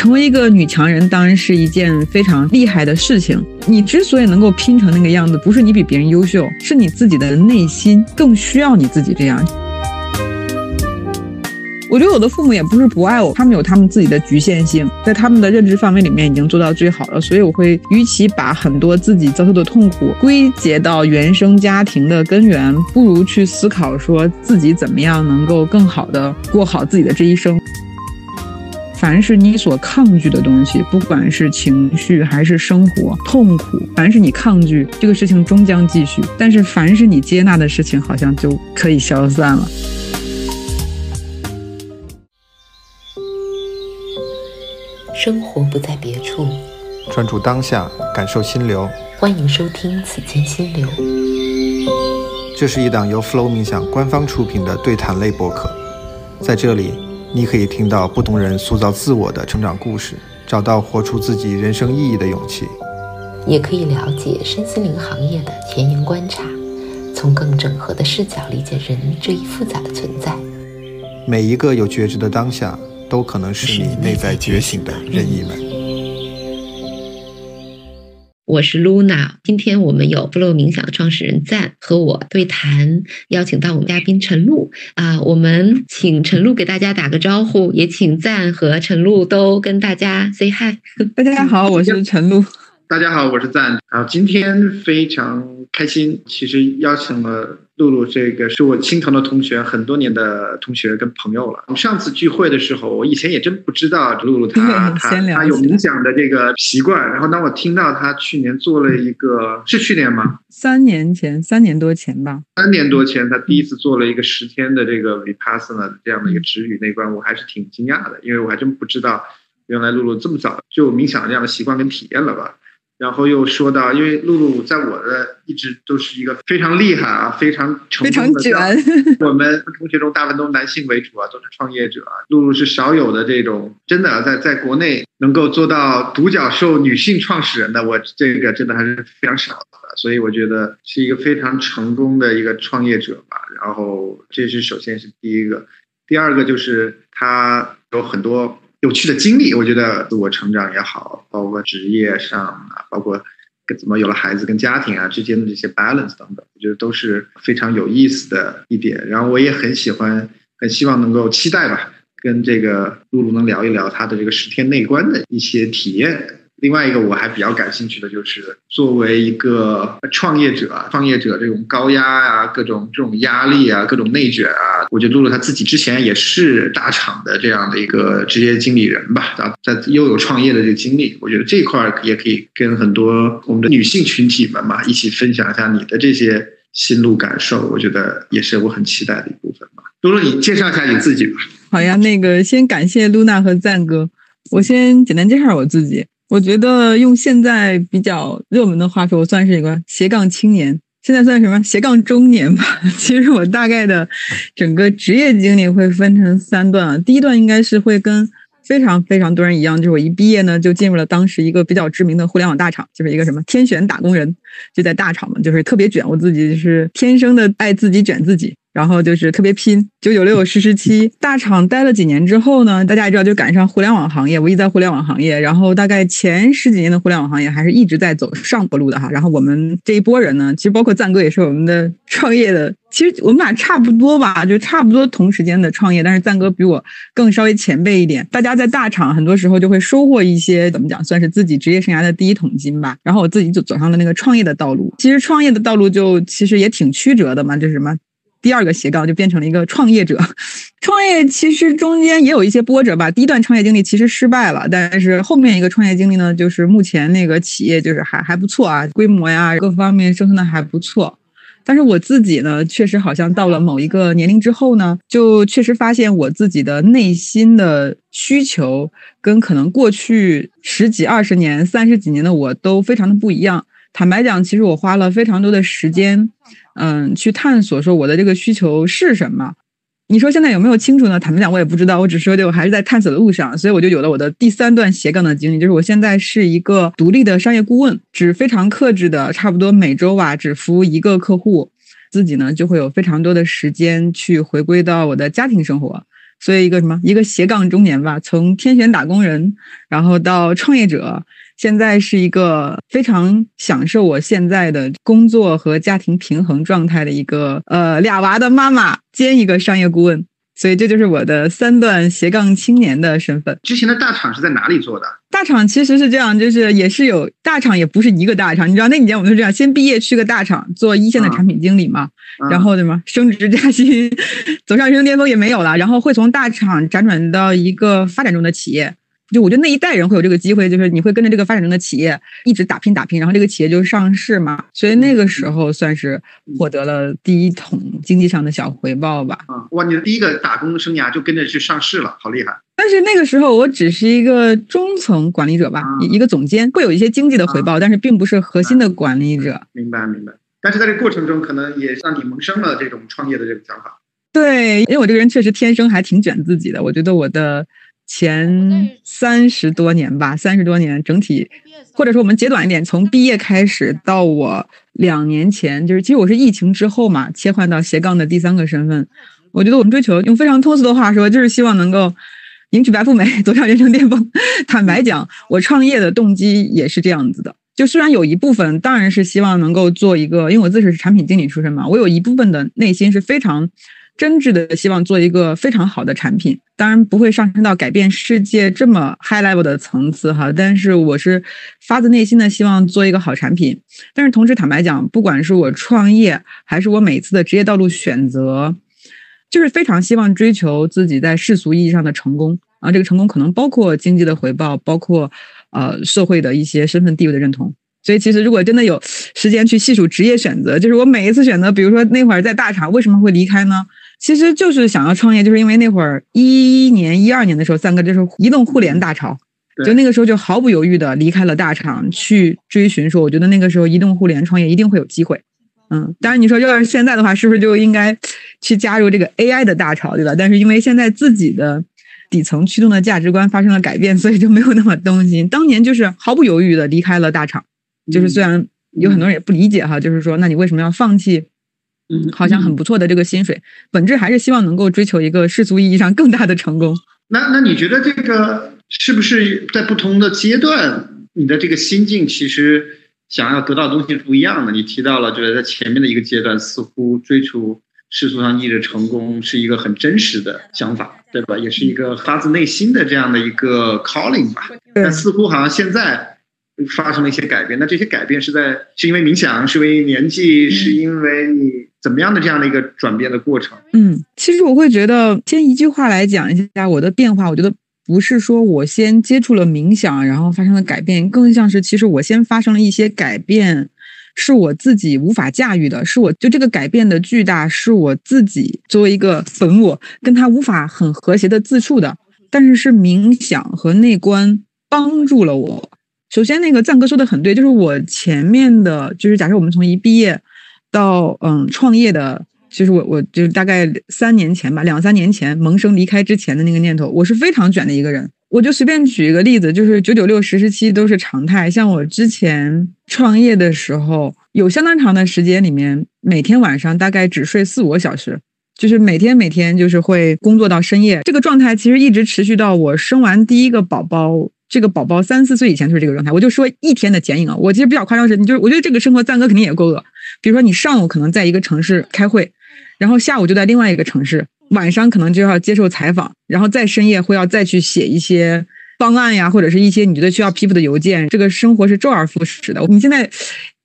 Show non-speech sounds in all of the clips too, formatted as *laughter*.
成为一个女强人当然是一件非常厉害的事情。你之所以能够拼成那个样子，不是你比别人优秀，是你自己的内心更需要你自己这样。我觉得我的父母也不是不爱我，他们有他们自己的局限性，在他们的认知范围里面已经做到最好了。所以我会，与其把很多自己遭受的痛苦归结到原生家庭的根源，不如去思考说自己怎么样能够更好的过好自己的这一生。凡是你所抗拒的东西，不管是情绪还是生活痛苦，凡是你抗拒，这个事情终将继续；但是凡是你接纳的事情，好像就可以消散了。生活不在别处，专注当下，感受心流。欢迎收听《此间心流》。这是一档由 Flow 冥想官方出品的对谈类播客，在这里，你可以听到不同人塑造自我的成长故事，找到活出自己人生意义的勇气，也可以了解身心灵行业的前沿观察，从更整合的视角理解人这一复杂的存在。每一个有觉知的当下。都可能是你内在觉醒的任意门。我是 Luna，今天我们有 Flow 冥想的创始人赞和我对谈，邀请到我们嘉宾陈露啊，我们请陈露给大家打个招呼，也请赞和陈露都跟大家 say hi。大家好，我是陈露。大家好，我是赞啊！今天非常开心，其实邀请了露露，这个是我心疼的同学，很多年的同学跟朋友了。我们上次聚会的时候，我以前也真不知道露露她 *laughs* 她她有冥想的这个习惯。然后当我听到她去年做了一个，是去年吗？三年前，三年多前吧。三年多前，她第一次做了一个十天的这个 vipassana 这样的一个止语那关，我还是挺惊讶的，因为我还真不知道，原来露露这么早就冥想这样的习惯跟体验了吧。然后又说到，因为露露在我的一直都是一个非常厉害啊，非常成非常卷。我们同学中大部分都是男性为主啊，都是创业者。露露是少有的这种真的在在国内能够做到独角兽女性创始人的，我这个真的还是非常少的。所以我觉得是一个非常成功的一个创业者吧。然后这是首先是第一个，第二个就是他有很多。有趣的经历，我觉得自我成长也好，包括职业上啊，包括跟怎么有了孩子跟家庭啊之间的这些 balance 等等，我觉得都是非常有意思的一点。然后我也很喜欢，很希望能够期待吧，跟这个露露能聊一聊她的这个十天内观的一些体验。另外一个我还比较感兴趣的就是，作为一个创业者，创业者这种高压啊，各种这种压力啊，各种内卷啊，我觉得露露她自己之前也是大厂的这样的一个职业经理人吧，然后在又有创业的这个经历，我觉得这块也可以跟很多我们的女性群体们嘛一起分享一下你的这些心路感受，我觉得也是我很期待的一部分吧。露露，你介绍一下你自己吧。好呀，那个先感谢露娜和赞哥，我先简单介绍我自己。我觉得用现在比较热门的话说，我算是一个斜杠青年，现在算什么斜杠中年吧。*laughs* 其实我大概的整个职业经历会分成三段啊。第一段应该是会跟非常非常多人一样，就是我一毕业呢就进入了当时一个比较知名的互联网大厂，就是一个什么天选打工人，就在大厂嘛，就是特别卷。我自己是天生的爱自己卷自己。然后就是特别拼，九九六十十七，大厂待了几年之后呢，大家也知道就赶上互联网行业，我一直在互联网行业，然后大概前十几年的互联网行业还是一直在走上坡路的哈。然后我们这一波人呢，其实包括赞哥也是我们的创业的，其实我们俩差不多吧，就差不多同时间的创业，但是赞哥比我更稍微前辈一点。大家在大厂很多时候就会收获一些怎么讲，算是自己职业生涯的第一桶金吧。然后我自己就走上了那个创业的道路。其实创业的道路就其实也挺曲折的嘛，就是什么。第二个斜杠就变成了一个创业者，*laughs* 创业其实中间也有一些波折吧。第一段创业经历其实失败了，但是后面一个创业经历呢，就是目前那个企业就是还还不错啊，规模呀各方面生存的还不错。但是我自己呢，确实好像到了某一个年龄之后呢，就确实发现我自己的内心的需求跟可能过去十几、二十年、三十几年的我都非常的不一样。坦白讲，其实我花了非常多的时间。嗯，去探索说我的这个需求是什么？你说现在有没有清楚呢？坦白讲，我也不知道。我只说就我还是在探索的路上，所以我就有了我的第三段斜杠的经历，就是我现在是一个独立的商业顾问，只非常克制的，差不多每周吧，只服务一个客户，自己呢就会有非常多的时间去回归到我的家庭生活。所以一个什么一个斜杠中年吧，从天选打工人，然后到创业者，现在是一个非常享受我现在的工作和家庭平衡状态的一个呃俩娃的妈妈兼一个商业顾问。所以这就是我的三段斜杠青年的身份。之前的大厂是在哪里做的？大厂其实是这样，就是也是有大厂，也不是一个大厂。你知道那几年我们是这样：先毕业去个大厂做一线的产品经理嘛，然后对吗？升职加薪，*laughs* 走上人生巅峰也没有了，然后会从大厂辗转到一个发展中的企业。就我觉得那一代人会有这个机会，就是你会跟着这个发展中的企业一直打拼打拼，然后这个企业就上市嘛，所以那个时候算是获得了第一桶经济上的小回报吧。啊，哇，你的第一个打工生涯就跟着去上市了，好厉害！但是那个时候我只是一个中层管理者吧，一个总监，会有一些经济的回报，但是并不是核心的管理者。明白明白。但是在这过程中，可能也让你萌生了这种创业的这种想法。对，因为我这个人确实天生还挺卷自己的，我觉得我的。前三十多年吧，三十多年整体，或者说我们截短一点，从毕业开始到我两年前，就是其实我是疫情之后嘛，切换到斜杠的第三个身份。我觉得我们追求用非常通俗的话说，就是希望能够迎娶白富美，*laughs* 走上人生巅峰。坦白讲，我创业的动机也是这样子的。就虽然有一部分当然是希望能够做一个，因为我自己是产品经理出身嘛，我有一部分的内心是非常。真挚的希望做一个非常好的产品，当然不会上升到改变世界这么 high level 的层次哈。但是我是发自内心的希望做一个好产品。但是同时坦白讲，不管是我创业还是我每次的职业道路选择，就是非常希望追求自己在世俗意义上的成功啊。这个成功可能包括经济的回报，包括呃社会的一些身份地位的认同。所以其实如果真的有时间去细数职业选择，就是我每一次选择，比如说那会儿在大厂为什么会离开呢？其实就是想要创业，就是因为那会儿一一年、一二年的时候，三哥就是移动互联大潮，就那个时候就毫不犹豫的离开了大厂，去追寻说，我觉得那个时候移动互联创业一定会有机会。嗯，当然你说要是现在的话，是不是就应该去加入这个 AI 的大潮，对吧？但是因为现在自己的底层驱动的价值观发生了改变，所以就没有那么动心。当年就是毫不犹豫的离开了大厂，就是虽然有很多人也不理解哈，就是说，那你为什么要放弃？嗯，好像很不错的这个薪水，本质还是希望能够追求一个世俗意义上更大的成功。那那你觉得这个是不是在不同的阶段，你的这个心境其实想要得到的东西是不一样的？你提到了，就是在前面的一个阶段，似乎追求世俗上意义的成功是一个很真实的想法，对吧？也是一个发自内心的这样的一个 calling 吧。但似乎好像现在。发生了一些改变，那这些改变是在是因为冥想，是因为年纪，是因为你怎么样的这样的一个转变的过程？嗯，其实我会觉得，先一句话来讲一下我的变化。我觉得不是说我先接触了冥想，然后发生了改变，更像是其实我先发生了一些改变，是我自己无法驾驭的，是我就这个改变的巨大，是我自己作为一个本我跟他无法很和谐的自处的，但是是冥想和内观帮助了我。首先，那个赞哥说的很对，就是我前面的，就是假设我们从一毕业到嗯创业的，就是我我就大概三年前吧，两三年前萌生离开之前的那个念头，我是非常卷的一个人。我就随便举一个例子，就是九九六实时期都是常态。像我之前创业的时候，有相当长的时间里面，每天晚上大概只睡四五个小时，就是每天每天就是会工作到深夜。这个状态其实一直持续到我生完第一个宝宝。这个宝宝三四岁以前就是这个状态，我就说一天的剪影啊。我其实比较夸张是，你就我觉得这个生活赞哥肯定也够饿。比如说你上午可能在一个城市开会，然后下午就在另外一个城市，晚上可能就要接受采访，然后再深夜会要再去写一些方案呀，或者是一些你觉得需要批复的邮件。这个生活是周而复始的。你现在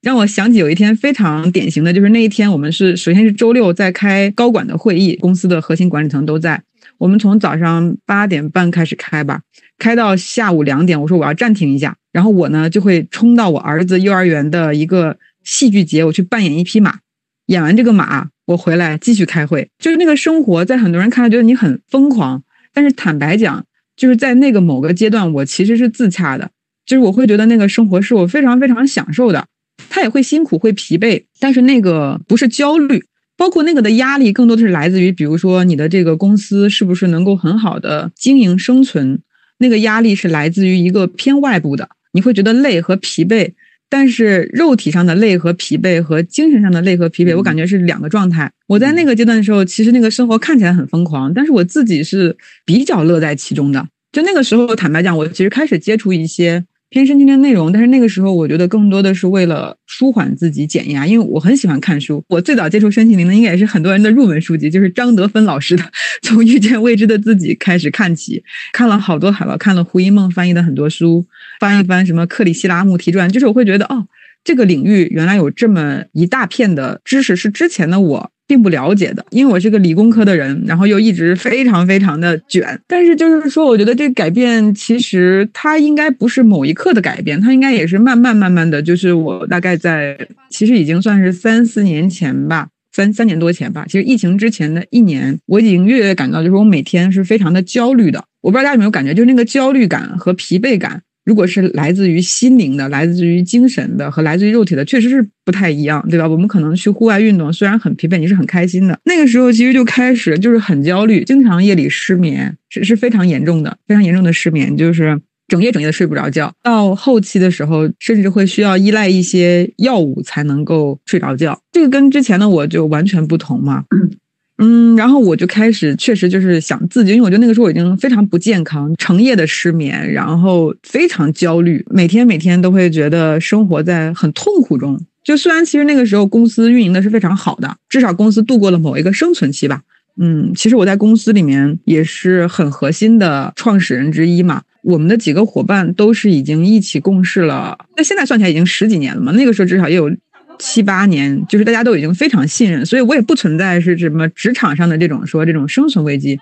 让我想起有一天非常典型的就是那一天，我们是首先是周六在开高管的会议，公司的核心管理层都在。我们从早上八点半开始开吧，开到下午两点。我说我要暂停一下，然后我呢就会冲到我儿子幼儿园的一个戏剧节，我去扮演一匹马。演完这个马，我回来继续开会。就是那个生活在很多人看来觉得你很疯狂，但是坦白讲，就是在那个某个阶段，我其实是自洽的。就是我会觉得那个生活是我非常非常享受的，他也会辛苦会疲惫，但是那个不是焦虑。包括那个的压力，更多的是来自于，比如说你的这个公司是不是能够很好的经营生存，那个压力是来自于一个偏外部的，你会觉得累和疲惫，但是肉体上的累和疲惫和精神上的累和疲惫，我感觉是两个状态。我在那个阶段的时候，其实那个生活看起来很疯狂，但是我自己是比较乐在其中的。就那个时候，坦白讲，我其实开始接触一些。偏身心的内容，但是那个时候我觉得更多的是为了舒缓自己、减压，因为我很喜欢看书。我最早接触身心灵的，应该也是很多人的入门书籍，就是张德芬老师的《从遇见未知的自己开始看起》，看了好多好多，看了胡一梦翻译的很多书，翻一翻什么克里希拉穆提传，就是我会觉得哦，这个领域原来有这么一大片的知识，是之前的我。并不了解的，因为我是个理工科的人，然后又一直非常非常的卷。但是就是说，我觉得这个改变其实它应该不是某一刻的改变，它应该也是慢慢慢慢的。就是我大概在其实已经算是三四年前吧，三三年多前吧。其实疫情之前的一年，我已经越来越感到，就是我每天是非常的焦虑的。我不知道大家有没有感觉，就是那个焦虑感和疲惫感。如果是来自于心灵的、来自于精神的和来自于肉体的，确实是不太一样，对吧？我们可能去户外运动，虽然很疲惫，你是很开心的。那个时候其实就开始就是很焦虑，经常夜里失眠，是是非常严重的，非常严重的失眠，就是整夜整夜的睡不着觉。到后期的时候，甚至会需要依赖一些药物才能够睡着觉。这个跟之前的我就完全不同嘛。*laughs* 嗯，然后我就开始确实就是想自己，因为我觉得那个时候我已经非常不健康，成夜的失眠，然后非常焦虑，每天每天都会觉得生活在很痛苦中。就虽然其实那个时候公司运营的是非常好的，至少公司度过了某一个生存期吧。嗯，其实我在公司里面也是很核心的创始人之一嘛。我们的几个伙伴都是已经一起共事了，那现在算起来已经十几年了嘛。那个时候至少也有。七八年，就是大家都已经非常信任，所以我也不存在是什么职场上的这种说这种生存危机。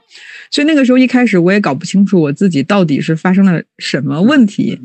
所以那个时候一开始我也搞不清楚我自己到底是发生了什么问题，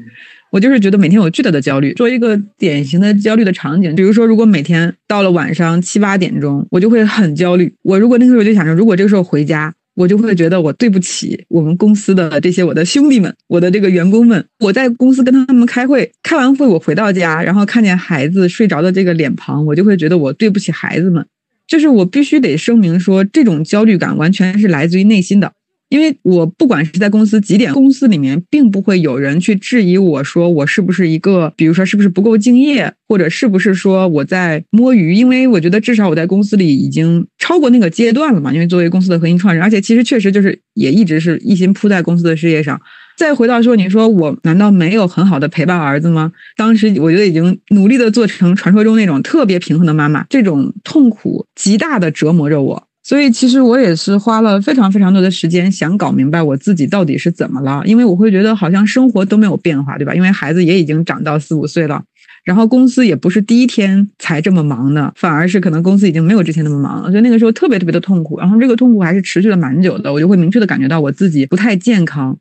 我就是觉得每天有巨大的焦虑。做一个典型的焦虑的场景，比如说如果每天到了晚上七八点钟，我就会很焦虑。我如果那个时候就想着，如果这个时候回家。我就会觉得我对不起我们公司的这些我的兄弟们，我的这个员工们。我在公司跟他们开会，开完会我回到家，然后看见孩子睡着的这个脸庞，我就会觉得我对不起孩子们。就是我必须得声明说，这种焦虑感完全是来自于内心的。因为我不管是在公司几点，公司里面并不会有人去质疑我说我是不是一个，比如说是不是不够敬业，或者是不是说我在摸鱼。因为我觉得至少我在公司里已经超过那个阶段了嘛。因为作为公司的核心创始人，而且其实确实就是也一直是一心扑在公司的事业上。再回到说，你说我难道没有很好的陪伴儿子吗？当时我觉得已经努力的做成传说中那种特别平衡的妈妈，这种痛苦极大的折磨着我。所以，其实我也是花了非常非常多的时间，想搞明白我自己到底是怎么了。因为我会觉得好像生活都没有变化，对吧？因为孩子也已经长到四五岁了，然后公司也不是第一天才这么忙的，反而是可能公司已经没有之前那么忙了。所以那个时候特别特别的痛苦，然后这个痛苦还是持续了蛮久的。我就会明确的感觉到我自己不太健康，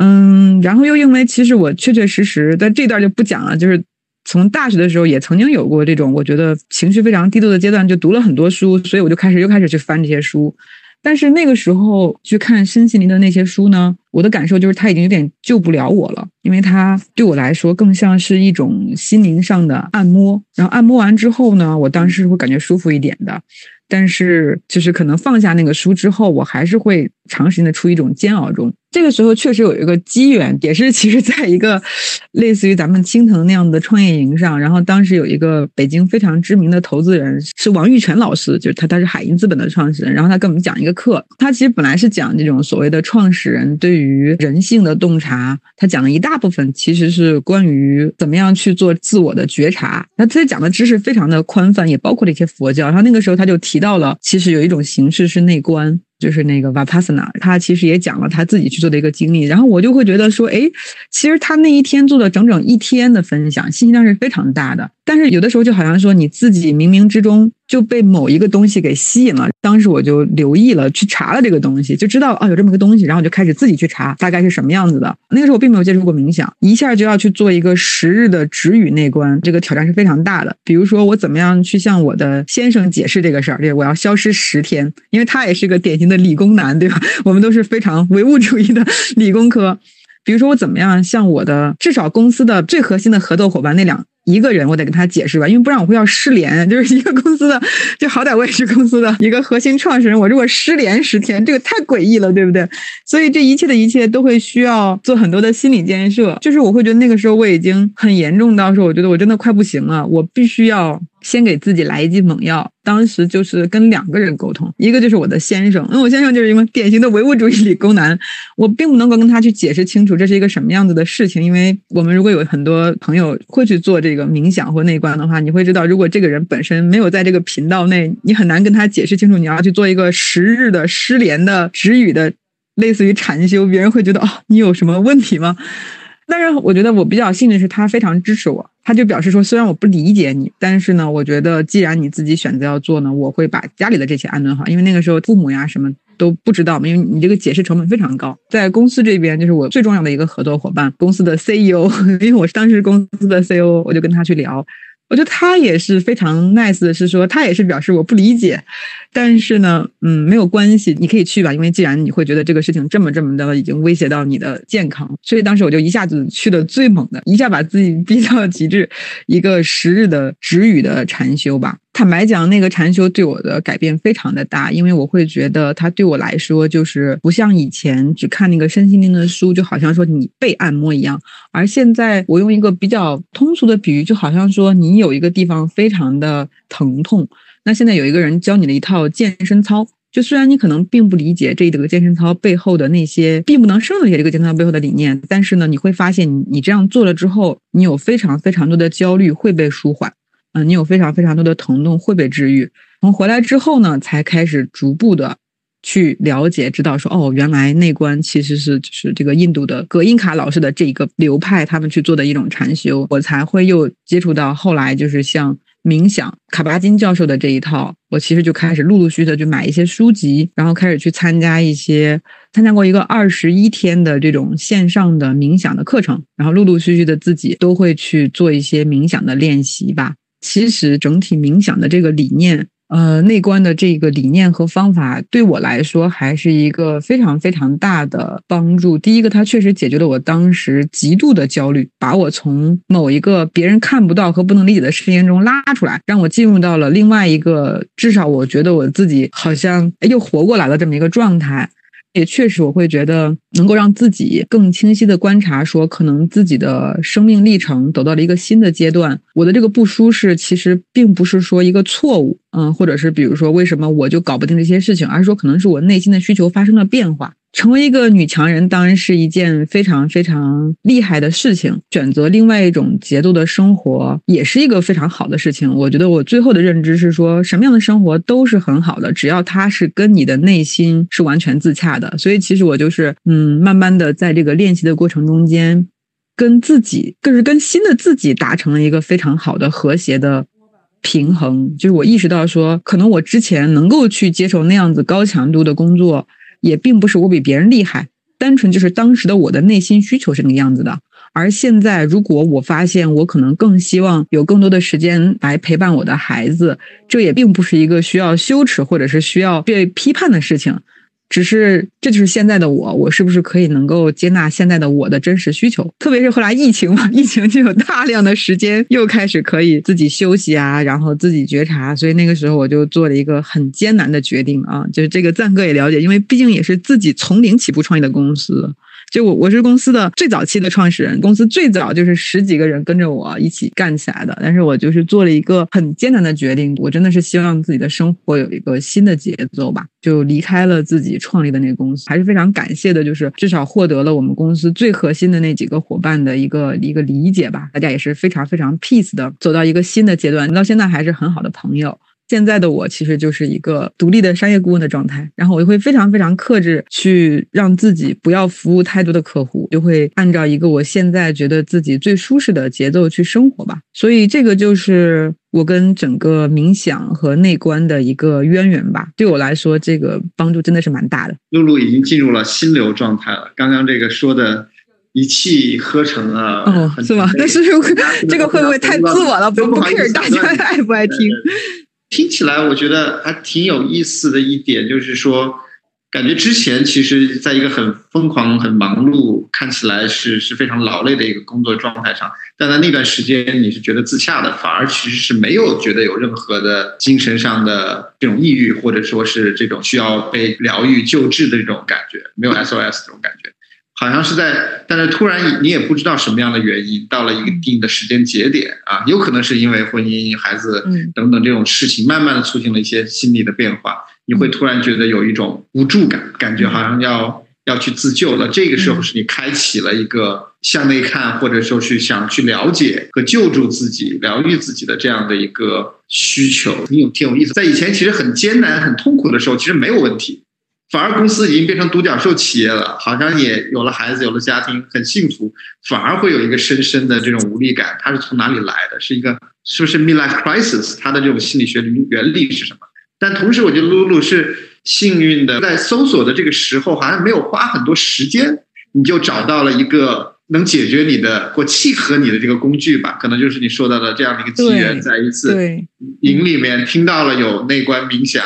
嗯，然后又因为其实我确确实实在这段就不讲了，就是。从大学的时候也曾经有过这种我觉得情绪非常低落的阶段，就读了很多书，所以我就开始又开始去翻这些书。但是那个时候去看身心灵的那些书呢，我的感受就是它已经有点救不了我了，因为它对我来说更像是一种心灵上的按摩。然后按摩完之后呢，我当时会感觉舒服一点的。但是就是可能放下那个书之后，我还是会长时间的处于一种煎熬中。这个时候确实有一个机缘，也是其实在一个类似于咱们青藤那样的创业营上，然后当时有一个北京非常知名的投资人是王玉泉老师，就是他他是海银资本的创始人，然后他跟我们讲一个课，他其实本来是讲这种所谓的创始人对于人性的洞察，他讲了一大部分其实是关于怎么样去做自我的觉察，那他讲的知识非常的宽泛，也包括了一些佛教，然后那个时候他就提到了，其实有一种形式是内观。就是那个 Vipassana，他其实也讲了他自己去做的一个经历，然后我就会觉得说，哎，其实他那一天做了整整一天的分享，信息量是非常大的。但是有的时候就好像说你自己冥冥之中就被某一个东西给吸引了。当时我就留意了，去查了这个东西，就知道啊有这么个东西，然后我就开始自己去查大概是什么样子的。那个时候我并没有接触过冥想，一下就要去做一个十日的止语内观，这个挑战是非常大的。比如说我怎么样去向我的先生解释这个事儿，对，我要消失十天，因为他也是个典型的理工男，对吧？*laughs* 我们都是非常唯物主义的理工科。比如说我怎么样向我的至少公司的最核心的合作伙伴那两。一个人，我得跟他解释吧，因为不然我会要失联。*laughs* 就是一个公司的，就好歹我也是公司的一个核心创始人，我如果失联十天，这个太诡异了，对不对？所以这一切的一切都会需要做很多的心理建设。就是我会觉得那个时候我已经很严重到说，我觉得我真的快不行了，我必须要。先给自己来一剂猛药，当时就是跟两个人沟通，一个就是我的先生，因为我先生就是一个典型的唯物主义理工男，我并不能够跟他去解释清楚这是一个什么样子的事情，因为我们如果有很多朋友会去做这个冥想或内观的话，你会知道，如果这个人本身没有在这个频道内，你很难跟他解释清楚，你要去做一个十日的失联的止语的，类似于禅修，别人会觉得哦，你有什么问题吗？但是我觉得我比较幸运的是，他非常支持我。他就表示说，虽然我不理解你，但是呢，我觉得既然你自己选择要做呢，我会把家里的这些安顿好。因为那个时候父母呀什么都不知道，因为你这个解释成本非常高。在公司这边，就是我最重要的一个合作伙伴，公司的 CEO，*laughs* 因为我是当时公司的 CEO，我就跟他去聊。我觉得他也是非常 nice 的，是说他也是表示我不理解，但是呢，嗯，没有关系，你可以去吧，因为既然你会觉得这个事情这么这么的已经威胁到你的健康，所以当时我就一下子去的最猛的，一下把自己逼到了极致，一个十日的止语的禅修吧。坦白讲，那个禅修对我的改变非常的大，因为我会觉得它对我来说就是不像以前只看那个身心灵的书，就好像说你被按摩一样。而现在我用一个比较通俗的比喻，就好像说你有一个地方非常的疼痛，那现在有一个人教你了一套健身操，就虽然你可能并不理解这个健身操背后的那些，并不能深入理解这个健身操背后的理念，但是呢，你会发现你你这样做了之后，你有非常非常多的焦虑会被舒缓。嗯，你有非常非常多的疼痛会被治愈。从回来之后呢，才开始逐步的去了解，知道说哦，原来内观其实是就是这个印度的葛印卡老师的这一个流派，他们去做的一种禅修。我才会又接触到后来就是像冥想卡巴金教授的这一套。我其实就开始陆陆续续的去买一些书籍，然后开始去参加一些参加过一个二十一天的这种线上的冥想的课程，然后陆陆续续的自己都会去做一些冥想的练习吧。其实整体冥想的这个理念，呃，内观的这个理念和方法，对我来说还是一个非常非常大的帮助。第一个，它确实解决了我当时极度的焦虑，把我从某一个别人看不到和不能理解的事件中拉出来，让我进入到了另外一个，至少我觉得我自己好像又活过来了这么一个状态。也确实，我会觉得能够让自己更清晰的观察，说可能自己的生命历程走到了一个新的阶段。我的这个不舒适，其实并不是说一个错误，嗯，或者是比如说为什么我就搞不定这些事情，而是说可能是我内心的需求发生了变化。成为一个女强人当然是一件非常非常厉害的事情，选择另外一种节奏的生活也是一个非常好的事情。我觉得我最后的认知是说，什么样的生活都是很好的，只要它是跟你的内心是完全自洽的。所以其实我就是嗯，慢慢的在这个练习的过程中间，跟自己，更是跟新的自己达成了一个非常好的和谐的平衡。就是我意识到说，可能我之前能够去接受那样子高强度的工作。也并不是我比别人厉害，单纯就是当时的我的内心需求是那个样子的。而现在，如果我发现我可能更希望有更多的时间来陪伴我的孩子，这也并不是一个需要羞耻或者是需要被批判的事情。只是，这就是现在的我，我是不是可以能够接纳现在的我的真实需求？特别是后来疫情嘛，疫情就有大量的时间，又开始可以自己休息啊，然后自己觉察，所以那个时候我就做了一个很艰难的决定啊，就是这个赞哥也了解，因为毕竟也是自己从零起步创业的公司。就我我是公司的最早期的创始人，公司最早就是十几个人跟着我一起干起来的。但是我就是做了一个很艰难的决定，我真的是希望自己的生活有一个新的节奏吧，就离开了自己创立的那个公司，还是非常感谢的，就是至少获得了我们公司最核心的那几个伙伴的一个一个理解吧，大家也是非常非常 peace 的走到一个新的阶段，到现在还是很好的朋友。现在的我其实就是一个独立的商业顾问的状态，然后我就会非常非常克制，去让自己不要服务太多的客户，就会按照一个我现在觉得自己最舒适的节奏去生活吧。所以这个就是我跟整个冥想和内观的一个渊源吧。对我来说，这个帮助真的是蛮大的。露露已经进入了心流状态了，刚刚这个说的一气呵成啊，哦，是吗？但是这个会不会太自我了？不 care 大家爱不爱听？听起来我觉得还挺有意思的一点，就是说，感觉之前其实在一个很疯狂、很忙碌，看起来是是非常劳累的一个工作状态上，但在那段时间你是觉得自洽的，反而其实是没有觉得有任何的精神上的这种抑郁，或者说是这种需要被疗愈救治的这种感觉，没有 SOS 这种感觉。好像是在，但是突然你也不知道什么样的原因，到了一定的时间节点啊，有可能是因为婚姻、孩子等等这种事情，慢慢的促进了一些心理的变化，你会突然觉得有一种无助感，感觉好像要要去自救了。这个时候是你开启了一个向内看，或者说是想去了解和救助自己、疗愈自己的这样的一个需求，挺有挺有意思。在以前其实很艰难、很痛苦的时候，其实没有问题。反而公司已经变成独角兽企业了，好像也有了孩子，有了家庭，很幸福，反而会有一个深深的这种无力感。它是从哪里来的？是一个是不是 midlife crisis？它的这种心理学原理是什么？但同时，我觉得露露是幸运的，在搜索的这个时候，好像没有花很多时间，你就找到了一个能解决你的或契合你的这个工具吧？可能就是你说到的这样的一个机缘，在一次营里面听到了有内观冥想。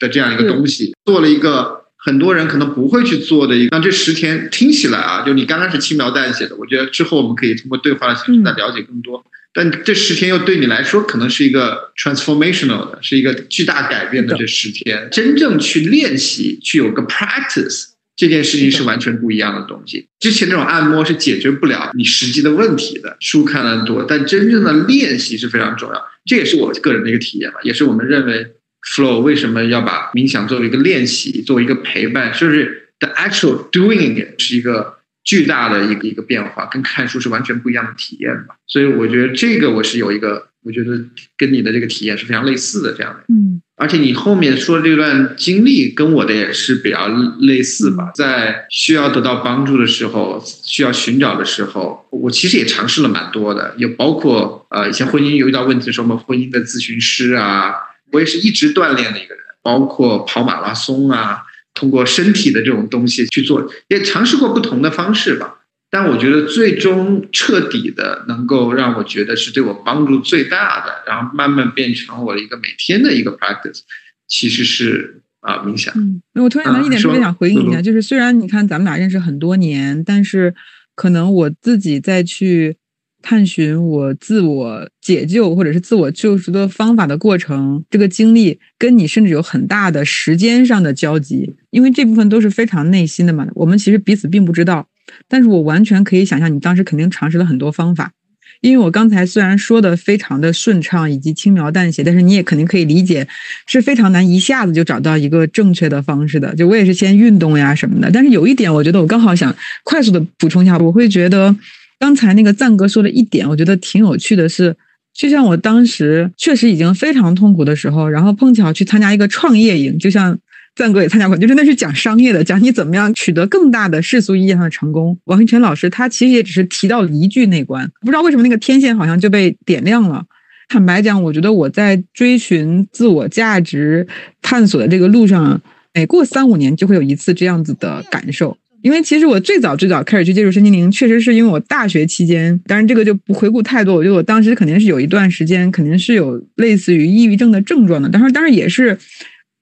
的这样一个东西，做了一个很多人可能不会去做的一个。那这十天听起来啊，就你刚开始轻描淡写的，我觉得之后我们可以通过对话的形式再了解更多。但这十天又对你来说可能是一个 transformational 的，是一个巨大改变的这十天，真正去练习，去有个 practice，这件事情是完全不一样的东西。之前那种按摩是解决不了你实际的问题的，书看的多，但真正的练习是非常重要。这也是我个人的一个体验吧，也是我们认为。Flow 为什么要把冥想作为一个练习，作为一个陪伴？就是 the actual doing 是一个巨大的一个一个变化，跟看书是完全不一样的体验吧。所以我觉得这个我是有一个，我觉得跟你的这个体验是非常类似的这样的。嗯，而且你后面说的这段经历跟我的也是比较类似吧。在需要得到帮助的时候，需要寻找的时候，我其实也尝试了蛮多的，也包括呃，以前婚姻有遇到问题的时候，我们婚姻的咨询师啊。我也是一直锻炼的一个人，包括跑马拉松啊，通过身体的这种东西去做，也尝试过不同的方式吧。但我觉得最终彻底的能够让我觉得是对我帮助最大的，然后慢慢变成我的一个每天的一个 practice，其实是啊冥想。嗯，我突然想一点，特别想回应一下，就是虽然你看咱们俩认识很多年，但是可能我自己再去。探寻我自我解救或者是自我救赎的方法的过程，这个经历跟你甚至有很大的时间上的交集，因为这部分都是非常内心的嘛。我们其实彼此并不知道，但是我完全可以想象你当时肯定尝试了很多方法。因为我刚才虽然说的非常的顺畅以及轻描淡写，但是你也肯定可以理解是非常难一下子就找到一个正确的方式的。就我也是先运动呀什么的，但是有一点，我觉得我刚好想快速的补充一下，我会觉得。刚才那个赞哥说的一点，我觉得挺有趣的，是就像我当时确实已经非常痛苦的时候，然后碰巧去参加一个创业营，就像赞哥也参加过，就是那是讲商业的，讲你怎么样取得更大的世俗意义上的成功。王一泉老师他其实也只是提到了一句那关，不知道为什么那个天线好像就被点亮了。坦白讲，我觉得我在追寻自我价值探索的这个路上，每过三五年就会有一次这样子的感受。因为其实我最早最早开始去接触身心灵，确实是因为我大学期间，当然这个就不回顾太多。我觉得我当时肯定是有一段时间，肯定是有类似于抑郁症的症状的。当时当然也是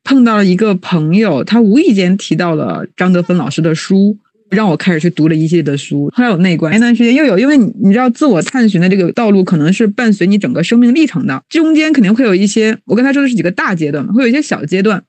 碰到了一个朋友，他无意间提到了张德芬老师的书，让我开始去读了一系列的书。后来有内观，那段时间又有，因为你你知道，自我探寻的这个道路可能是伴随你整个生命历程的，中间肯定会有一些，我跟他说的是几个大阶段，会有一些小阶段。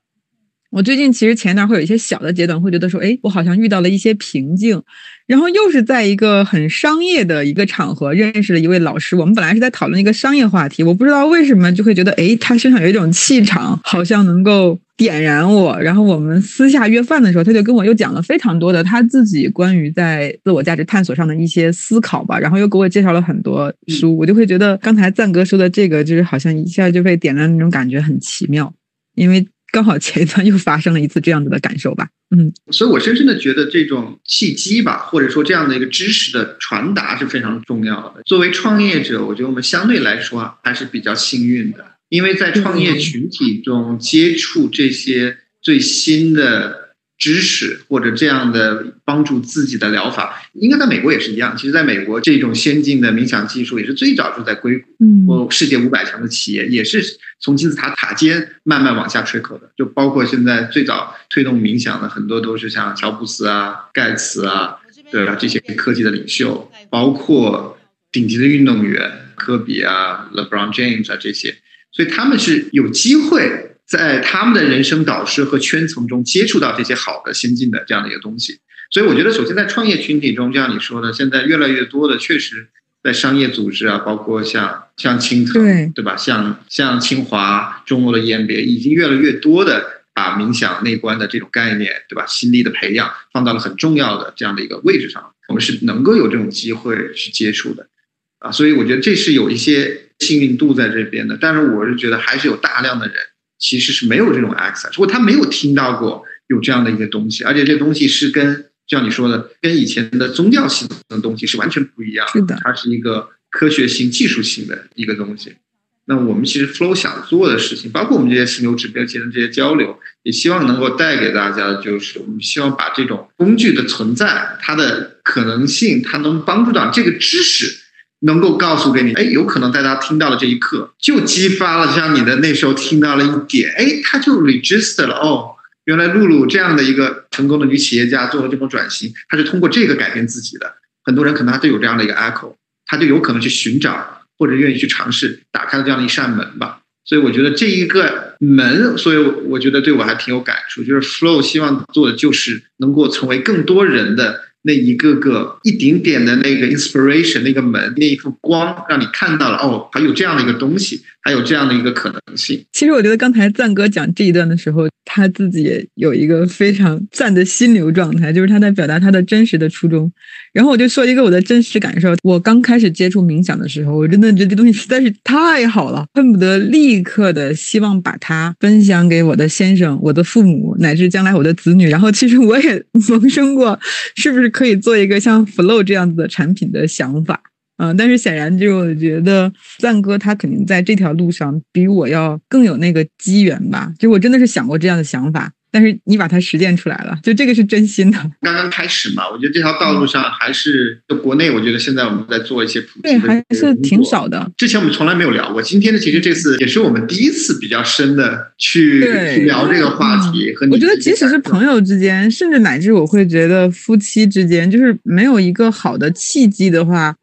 我最近其实前一段会有一些小的阶段，会觉得说，哎，我好像遇到了一些瓶颈，然后又是在一个很商业的一个场合认识了一位老师。我们本来是在讨论一个商业话题，我不知道为什么就会觉得，哎，他身上有一种气场，好像能够点燃我。然后我们私下约饭的时候，他就跟我又讲了非常多的他自己关于在自我价值探索上的一些思考吧，然后又给我介绍了很多书，我就会觉得刚才赞哥说的这个，就是好像一下就被点燃那种感觉很奇妙，因为。刚好前一段又发生了一次这样子的感受吧，嗯，所以我深深的觉得这种契机吧，或者说这样的一个知识的传达是非常重要的。作为创业者，我觉得我们相对来说还是比较幸运的，因为在创业群体中接触这些最新的知识或者这样的帮助自己的疗法，应该在美国也是一样。其实，在美国这种先进的冥想技术也是最早就在硅谷，嗯或世界五百强的企业也是从金字塔塔尖慢慢往下吹口的。就包括现在最早推动冥想的很多都是像乔布斯啊、盖茨啊，对吧？这些科技的领袖，包括顶级的运动员科比啊、LeBron James 啊这些，所以他们是有机会。在他们的人生导师和圈层中接触到这些好的、先进的这样的一个东西，所以我觉得，首先在创业群体中，就像你说的，现在越来越多的确实在商业组织啊，包括像像青藤，对对吧？像像清华、中国的 EMBA，已经越来越多的把冥想内观的这种概念，对吧？心力的培养放到了很重要的这样的一个位置上，我们是能够有这种机会去接触的，啊，所以我觉得这是有一些幸运度在这边的，但是我是觉得还是有大量的人。其实是没有这种 access，如果他没有听到过有这样的一个东西，而且这东西是跟像你说的，跟以前的宗教性的东西是完全不一样。是的，它是一个科学性、技术性的一个东西。那我们其实 Flow 想做的事情，包括我们这些心流指标前的这些交流，也希望能够带给大家的就是，我们希望把这种工具的存在，它的可能性，它能帮助到这个知识。能够告诉给你，哎，有可能在他听到了这一刻，就激发了像你的那时候听到了一点，哎，他就 registered 了，哦，原来露露这样的一个成功的女企业家做了这种转型，她是通过这个改变自己的。很多人可能他都有这样的一个 echo，他就有可能去寻找或者愿意去尝试，打开了这样的一扇门吧。所以我觉得这一个门，所以我觉得对我还挺有感触，就是 flow 希望做的就是能够成为更多人的。那一个个一点点的那个 inspiration 那个门那一束光，让你看到了哦，还有这样的一个东西，还有这样的一个可能性。其实我觉得刚才赞哥讲这一段的时候，他自己也有一个非常赞的心流状态，就是他在表达他的真实的初衷。然后我就说一个我的真实感受，我刚开始接触冥想的时候，我真的觉得这东西实在是太好了，恨不得立刻的希望把它分享给我的先生、我的父母，乃至将来我的子女。然后其实我也萌生过，是不是可以做一个像 Flow 这样子的产品的想法。嗯，但是显然就我觉得赞哥他肯定在这条路上比我要更有那个机缘吧。就我真的是想过这样的想法。但是你把它实践出来了，就这个是真心的。刚刚开始嘛，我觉得这条道路上还是就国内，我觉得现在我们在做一些普及，对，还是挺少的。之前我们从来没有聊过，今天的其实这次也是我们第一次比较深的去去聊这个话题。和你我觉得即使是朋友之间，甚至乃至我会觉得夫妻之间，就是没有一个好的契机的话，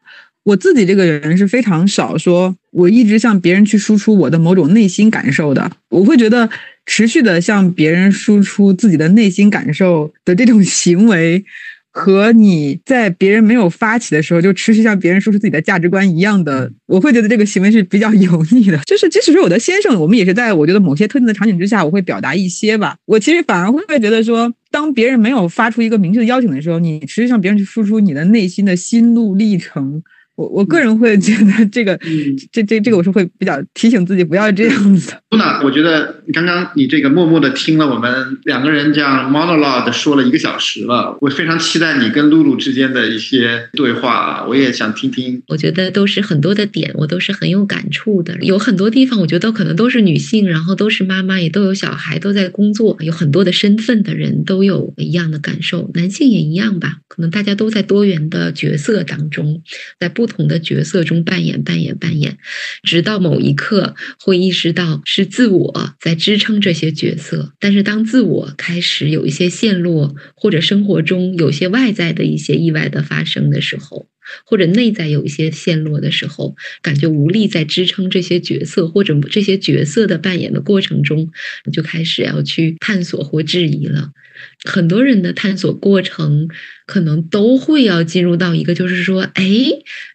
我自己这个人是非常少说，我一直向别人去输出我的某种内心感受的。我会觉得。持续的向别人输出自己的内心感受的这种行为，和你在别人没有发起的时候就持续向别人输出自己的价值观一样的，我会觉得这个行为是比较油腻的。就是即使是我的先生，我们也是在我觉得某些特定的场景之下，我会表达一些吧。我其实反而会觉得说，当别人没有发出一个明确的邀请的时候，你持续向别人去输出你的内心的心路历程。我我个人会觉得这个，这这这个我是会比较提醒自己不要这样子。*laughs* 那我觉得刚刚你这个默默的听了我们两个人这样 monologue 说了一个小时了，我非常期待你跟露露之间的一些对话，我也想听听。我觉得都是很多的点，我都是很有感触的。有很多地方，我觉得可能都是女性，然后都是妈妈，也都有小孩，都在工作，有很多的身份的人都有一样的感受。男性也一样吧，可能大家都在多元的角色当中，在不。不同的角色中扮演扮演扮演，直到某一刻会意识到是自我在支撑这些角色。但是当自我开始有一些陷落，或者生活中有些外在的一些意外的发生的时候，或者内在有一些陷落的时候，感觉无力在支撑这些角色，或者这些角色的扮演的过程中，就开始要去探索或质疑了。很多人的探索过程，可能都会要进入到一个，就是说，哎，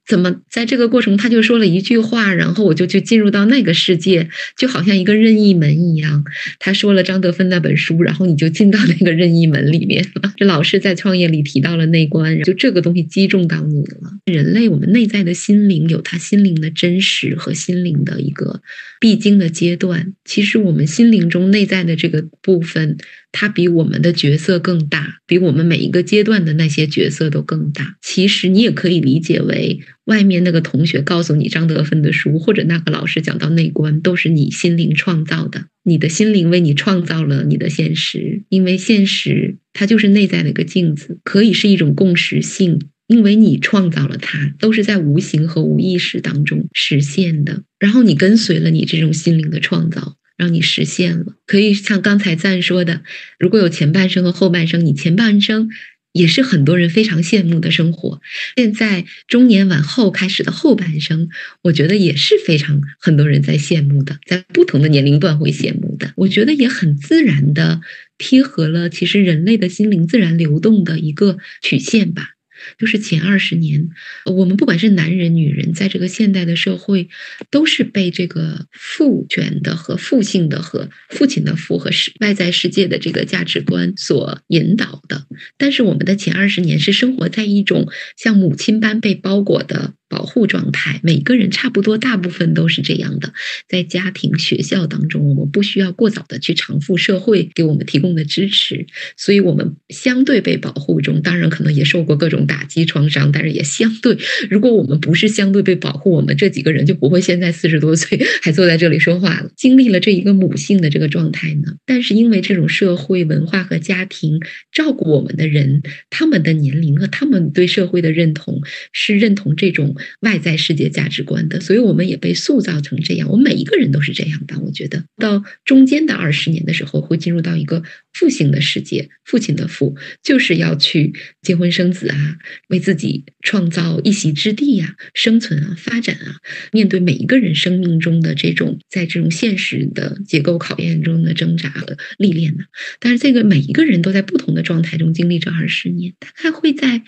怎么在这个过程他就说了一句话，然后我就去进入到那个世界，就好像一个任意门一样。他说了张德芬那本书，然后你就进到那个任意门里面。这老师在创业里提到了内观，就这个东西击中到你了。人类我们内在的心灵有它心灵的真实和心灵的一个必经的阶段。其实我们心灵中内在的这个部分，它比我们的角色更大，比我们每一个阶段的那些角色都更大。其实你也可以理解为，外面那个同学告诉你张德芬的书，或者那个老师讲到内观，都是你心灵创造的。你的心灵为你创造了你的现实，因为现实它就是内在的一个镜子，可以是一种共识性，因为你创造了它，都是在无形和无意识当中实现的。然后你跟随了你这种心灵的创造，让你实现了。可以像刚才赞说的，如果有前半生和后半生，你前半生。也是很多人非常羡慕的生活。现在中年往后开始的后半生，我觉得也是非常很多人在羡慕的，在不同的年龄段会羡慕的。我觉得也很自然的贴合了其实人类的心灵自然流动的一个曲线吧。就是前二十年，我们不管是男人女人，在这个现代的社会，都是被这个父权的和父性的和父亲的父和世外在世界的这个价值观所引导的。但是我们的前二十年是生活在一种像母亲般被包裹的。保护状态，每个人差不多，大部分都是这样的。在家庭、学校当中，我们不需要过早的去偿付社会给我们提供的支持，所以我们相对被保护中。当然，可能也受过各种打击创伤，但是也相对。如果我们不是相对被保护，我们这几个人就不会现在四十多岁还坐在这里说话了。经历了这一个母性的这个状态呢，但是因为这种社会文化和家庭照顾我们的人，他们的年龄和他们对社会的认同是认同这种。外在世界价值观的，所以我们也被塑造成这样。我们每一个人都是这样的。我觉得到中间的二十年的时候，会进入到一个父性的世界。父亲的父就是要去结婚生子啊，为自己创造一席之地呀，生存啊，发展啊。面对每一个人生命中的这种在这种现实的结构考验中的挣扎和历练呢。但是这个每一个人都在不同的状态中经历这二十年，大概会在。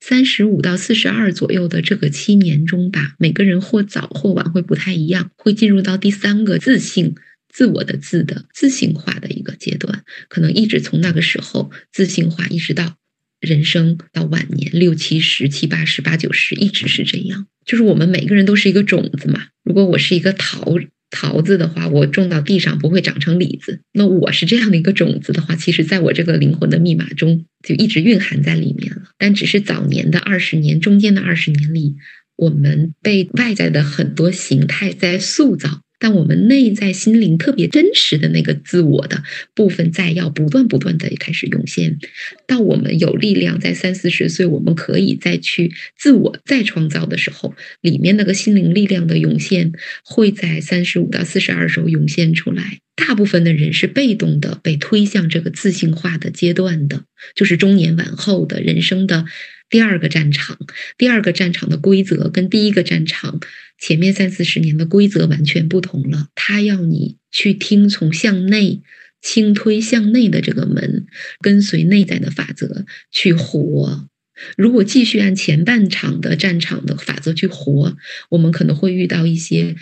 三十五到四十二左右的这个七年中吧，每个人或早或晚会不太一样，会进入到第三个自信、自我的自的自信化的一个阶段，可能一直从那个时候自信化，一直到人生到晚年六七十、七八十、八九十，一直是这样。就是我们每个人都是一个种子嘛。如果我是一个桃。桃子的话，我种到地上不会长成李子。那我是这样的一个种子的话，其实在我这个灵魂的密码中就一直蕴含在里面了。但只是早年的二十年，中间的二十年里，我们被外在的很多形态在塑造。但我们内在心灵特别真实的那个自我的部分，在要不断不断的开始涌现。到我们有力量，在三四十岁，我们可以再去自我再创造的时候，里面那个心灵力量的涌现，会在三十五到四十二时候涌现出来。大部分的人是被动的被推向这个自信化的阶段的，就是中年往后的人生的。第二个战场，第二个战场的规则跟第一个战场前面三四十年的规则完全不同了。他要你去听从向内轻推向内的这个门，跟随内在的法则去活。如果继续按前半场的战场的法则去活，我们可能会遇到一些。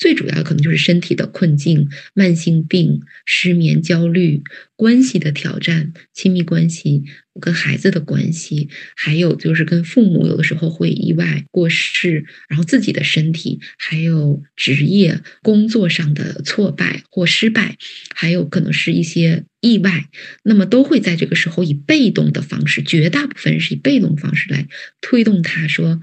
最主要可能就是身体的困境、慢性病、失眠、焦虑、关系的挑战、亲密关系跟孩子的关系，还有就是跟父母有的时候会意外过世，然后自己的身体，还有职业工作上的挫败或失败，还有可能是一些意外，那么都会在这个时候以被动的方式，绝大部分是以被动方式来推动他说。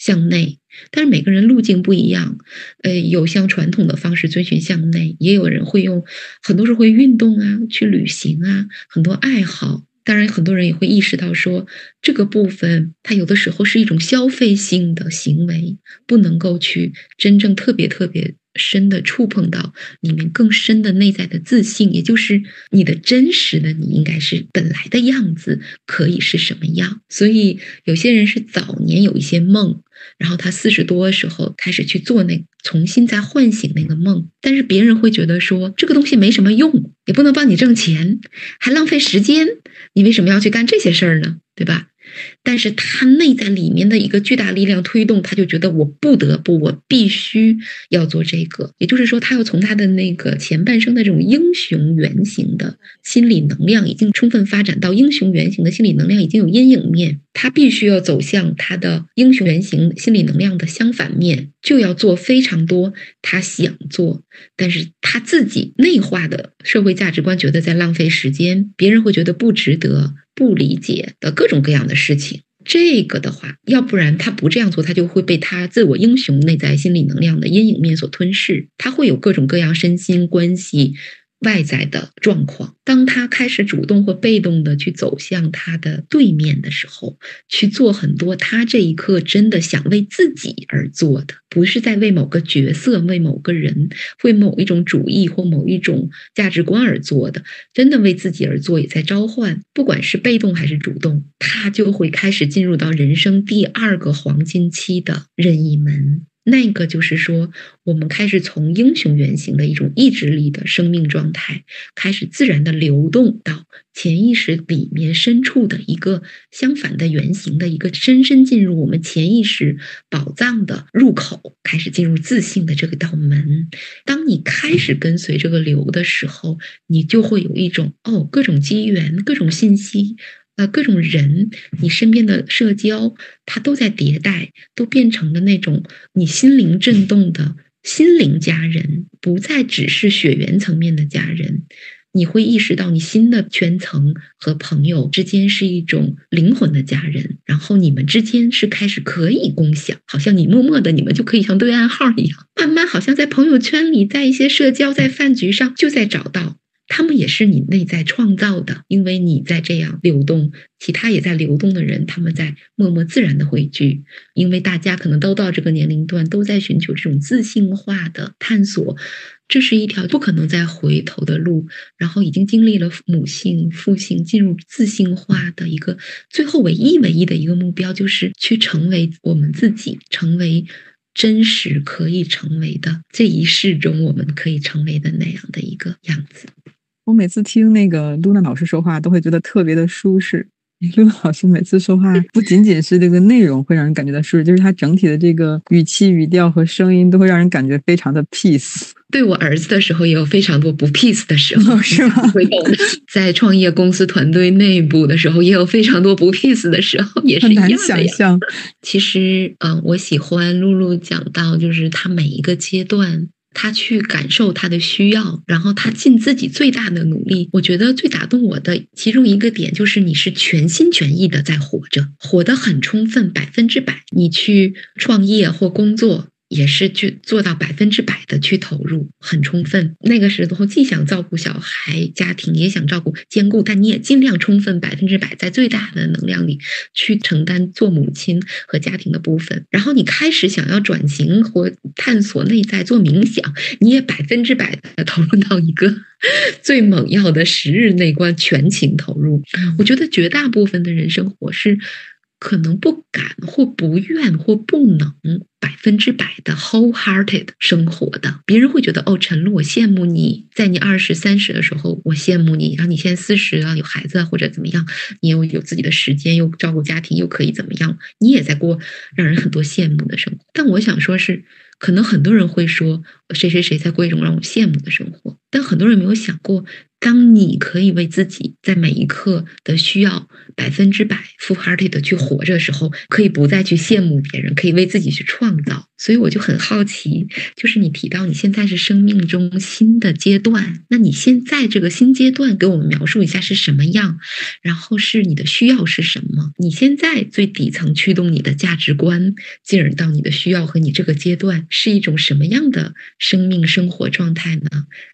向内，但是每个人路径不一样，呃，有像传统的方式遵循向内，也有人会用，很多时候会运动啊，去旅行啊，很多爱好。当然，很多人也会意识到说，这个部分它有的时候是一种消费性的行为，不能够去真正特别特别。深的触碰到里面更深的内在的自信，也就是你的真实的你应该是本来的样子，可以是什么样？所以有些人是早年有一些梦，然后他四十多的时候开始去做那重新再唤醒那个梦，但是别人会觉得说这个东西没什么用，也不能帮你挣钱，还浪费时间，你为什么要去干这些事儿呢？对吧？但是他内在里面的一个巨大力量推动，他就觉得我不得不，我必须要做这个。也就是说，他要从他的那个前半生的这种英雄原型的心理能量已经充分发展到英雄原型的心理能量已经有阴影面，他必须要走向他的英雄原型心理能量的相反面，就要做非常多他想做，但是他自己内化的社会价值观觉得在浪费时间，别人会觉得不值得。不理解的各种各样的事情，这个的话，要不然他不这样做，他就会被他自我英雄内在心理能量的阴影面所吞噬，他会有各种各样身心关系。外在的状况，当他开始主动或被动的去走向他的对面的时候，去做很多他这一刻真的想为自己而做的，不是在为某个角色、为某个人、为某一种主义或某一种价值观而做的，真的为自己而做，也在召唤。不管是被动还是主动，他就会开始进入到人生第二个黄金期的任意门。那个就是说，我们开始从英雄原型的一种意志力的生命状态，开始自然的流动到潜意识里面深处的一个相反的原型的一个深深进入我们潜意识宝藏的入口，开始进入自信的这个道门。当你开始跟随这个流的时候，你就会有一种哦，各种机缘，各种信息。呃，各种人，你身边的社交，它都在迭代，都变成了那种你心灵震动的心灵家人，不再只是血缘层面的家人。你会意识到，你新的圈层和朋友之间是一种灵魂的家人，然后你们之间是开始可以共享，好像你默默的，你们就可以像对暗号一样，慢慢好像在朋友圈里，在一些社交，在饭局上就在找到。他们也是你内在创造的，因为你在这样流动，其他也在流动的人，他们在默默自然的汇聚。因为大家可能都到这个年龄段，都在寻求这种自信化的探索，这是一条不可能再回头的路。然后已经经历了母性、父性，进入自信化的一个最后唯一唯一的一个目标，就是去成为我们自己，成为真实可以成为的这一世中我们可以成为的那样的一个样子。我每次听那个露娜老师说话，都会觉得特别的舒适。*laughs* 露娜老师每次说话，不仅仅是这个内容会让人感觉到舒适，就是她整体的这个语气、语调和声音，都会让人感觉非常的 peace。对我儿子的时候，也有非常多不 peace 的时候，是吗？*laughs* 会有在创业公司团队内部的时候，也有非常多不 peace 的时候，也是一样的。想象。其实，嗯，我喜欢露露讲到，就是他每一个阶段。他去感受他的需要，然后他尽自己最大的努力。我觉得最打动我的其中一个点就是，你是全心全意的在活着，活得很充分，百分之百。你去创业或工作。也是去做到百分之百的去投入，很充分。那个时候既想照顾小孩、家庭，也想照顾兼顾，但你也尽量充分百分之百，在最大的能量里去承担做母亲和家庭的部分。然后你开始想要转型或探索内在做冥想，你也百分之百的投入到一个 *laughs* 最猛药的十日内观，全情投入。我觉得绝大部分的人生活是。可能不敢或不愿或不能百分之百的 wholehearted 生活的，别人会觉得哦，陈露，我羡慕你，在你二十三十的时候，我羡慕你，然后你现在四十了，有孩子或者怎么样，你又有自己的时间，又照顾家庭，又可以怎么样，你也在过让人很多羡慕的生活。但我想说，是可能很多人会说，谁谁谁在过一种让我羡慕的生活，但很多人没有想过。当你可以为自己在每一刻的需要百分之百 full hearted 的去活着的时候，可以不再去羡慕别人，可以为自己去创造。所以我就很好奇，就是你提到你现在是生命中新的阶段，那你现在这个新阶段给我们描述一下是什么样？然后是你的需要是什么？你现在最底层驱动你的价值观，进而到你的需要和你这个阶段是一种什么样的生命生活状态呢？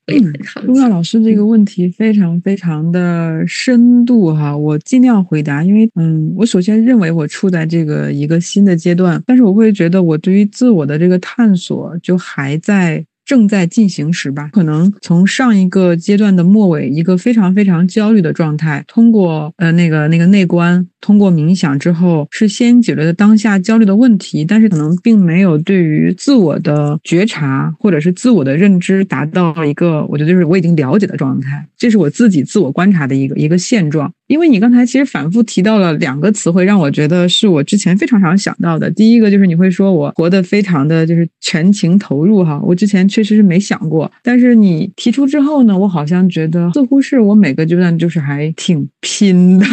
嗯，陆娜老师这个问题。非常非常的深度哈，我尽量回答，因为嗯，我首先认为我处在这个一个新的阶段，但是我会觉得我对于自我的这个探索就还在正在进行时吧，可能从上一个阶段的末尾，一个非常非常焦虑的状态，通过呃那个那个内观通过冥想之后，是先解决了当下焦虑的问题，但是可能并没有对于自我的觉察或者是自我的认知达到一个，我觉得就是我已经了解的状态。这是我自己自我观察的一个一个现状。因为你刚才其实反复提到了两个词汇，让我觉得是我之前非常常想到的。第一个就是你会说我活得非常的就是全情投入哈，我之前确实是没想过，但是你提出之后呢，我好像觉得似乎是我每个阶段就是还挺拼的。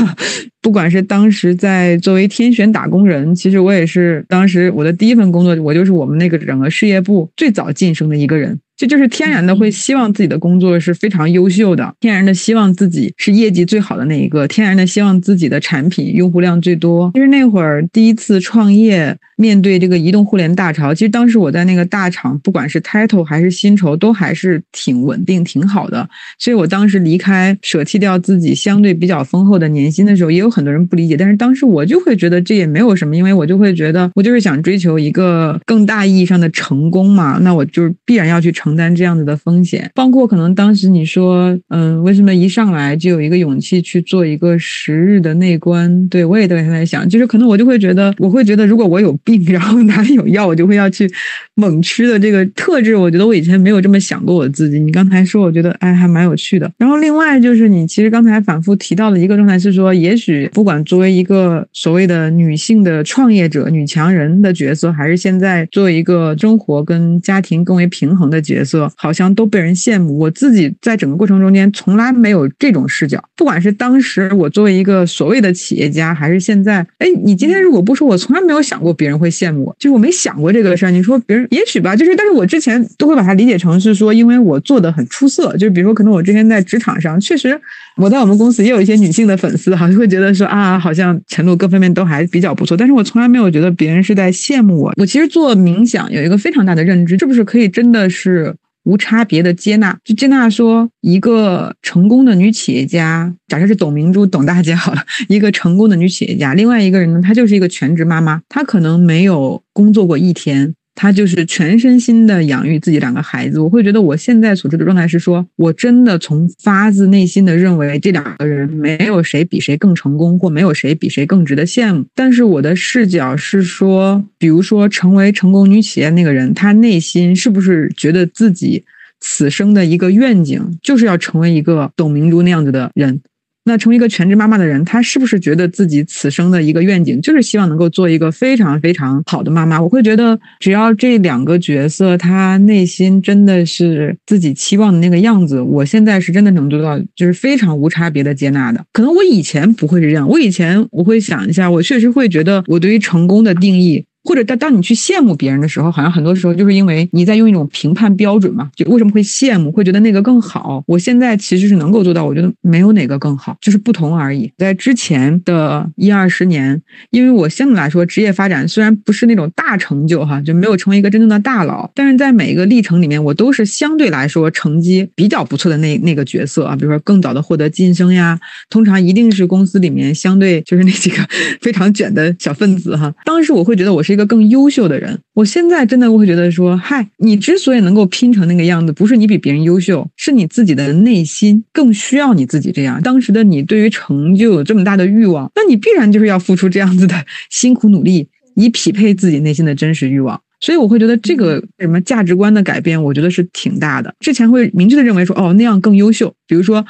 不管是当时在作为天选打工人，其实我也是当时我的第一份工作，我就是我们那个整个事业部最早晋升的一个人。这就是天然的会希望自己的工作是非常优秀的，天然的希望自己是业绩最好的那一个，天然的希望自己的产品用户量最多。其实那会儿第一次创业，面对这个移动互联大潮，其实当时我在那个大厂，不管是 title 还是薪酬，都还是挺稳定、挺好的。所以我当时离开，舍弃掉自己相对比较丰厚的年薪的时候，也有很多人不理解。但是当时我就会觉得这也没有什么，因为我就会觉得我就是想追求一个更大意义上的成功嘛，那我就是必然要去承担这样子的风险，包括可能当时你说，嗯，为什么一上来就有一个勇气去做一个十日的内观？对我也在在想，就是可能我就会觉得，我会觉得如果我有病，然后哪里有药，我就会要去猛吃的这个特质。我觉得我以前没有这么想过我自己。你刚才说，我觉得哎，还蛮有趣的。然后另外就是你其实刚才反复提到的一个状态是说，也许不管作为一个所谓的女性的创业者、女强人的角色，还是现在作为一个生活跟家庭更为平衡的角角色。好像都被人羡慕。我自己在整个过程中间从来没有这种视角。不管是当时我作为一个所谓的企业家，还是现在，哎，你今天如果不说，我从来没有想过别人会羡慕我，就是我没想过这个事儿。你说别人也许吧，就是，但是我之前都会把它理解成是说，因为我做的很出色。就是比如说，可能我之前在职场上，确实我在我们公司也有一些女性的粉丝，好像会觉得说啊，好像陈露各方面都还比较不错。但是我从来没有觉得别人是在羡慕我。我其实做冥想有一个非常大的认知，是不是可以真的是。无差别的接纳，就接纳说一个成功的女企业家，假设是董明珠、董大姐好了，一个成功的女企业家，另外一个人呢，她就是一个全职妈妈，她可能没有工作过一天。他就是全身心的养育自己两个孩子，我会觉得我现在所处的状态是说，我真的从发自内心的认为这两个人没有谁比谁更成功，或没有谁比谁更值得羡慕。但是我的视角是说，比如说成为成功女企业那个人，她内心是不是觉得自己此生的一个愿景就是要成为一个董明珠那样子的人？那成为一个全职妈妈的人，她是不是觉得自己此生的一个愿景就是希望能够做一个非常非常好的妈妈？我会觉得，只要这两个角色，她内心真的是自己期望的那个样子，我现在是真的能做到，就是非常无差别的接纳的。可能我以前不会是这样，我以前我会想一下，我确实会觉得我对于成功的定义。或者当当你去羡慕别人的时候，好像很多时候就是因为你在用一种评判标准嘛，就为什么会羡慕，会觉得那个更好。我现在其实是能够做到，我觉得没有哪个更好，就是不同而已。在之前的一二十年，因为我相对来说职业发展虽然不是那种大成就哈，就没有成为一个真正的大佬，但是在每一个历程里面，我都是相对来说成绩比较不错的那那个角色啊，比如说更早的获得晋升呀，通常一定是公司里面相对就是那几个 *laughs* 非常卷的小分子哈。当时我会觉得我是。一个更优秀的人，我现在真的我会觉得说，嗨，你之所以能够拼成那个样子，不是你比别人优秀，是你自己的内心更需要你自己这样。当时的你对于成就有这么大的欲望，那你必然就是要付出这样子的辛苦努力，以匹配自己内心的真实欲望。所以我会觉得这个什么价值观的改变，我觉得是挺大的。之前会明确的认为说，哦，那样更优秀，比如说。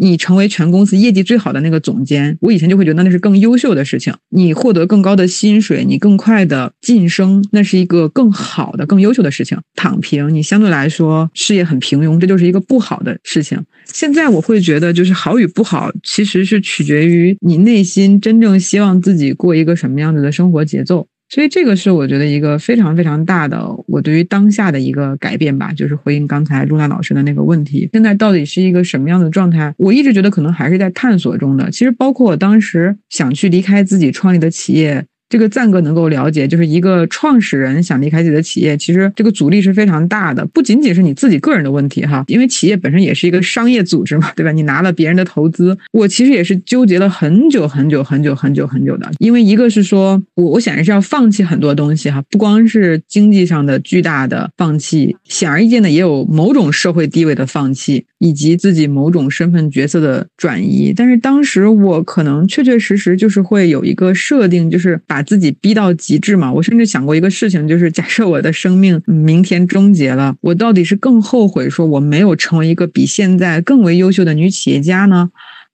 你成为全公司业绩最好的那个总监，我以前就会觉得那是更优秀的事情。你获得更高的薪水，你更快的晋升，那是一个更好的、更优秀的事情。躺平，你相对来说事业很平庸，这就是一个不好的事情。现在我会觉得，就是好与不好，其实是取决于你内心真正希望自己过一个什么样子的生活节奏。所以这个是我觉得一个非常非常大的我对于当下的一个改变吧，就是回应刚才露娜老师的那个问题，现在到底是一个什么样的状态？我一直觉得可能还是在探索中的。其实包括我当时想去离开自己创立的企业。这个赞哥能够了解，就是一个创始人想离开自己的企业，其实这个阻力是非常大的，不仅仅是你自己个人的问题哈，因为企业本身也是一个商业组织嘛，对吧？你拿了别人的投资，我其实也是纠结了很久很久很久很久很久的，因为一个是说我我显然是要放弃很多东西哈，不光是经济上的巨大的放弃，显而易见的也有某种社会地位的放弃，以及自己某种身份角色的转移。但是当时我可能确确实实就是会有一个设定，就是把把自己逼到极致嘛。我甚至想过一个事情，就是假设我的生命明天终结了，我到底是更后悔说我没有成为一个比现在更为优秀的女企业家呢？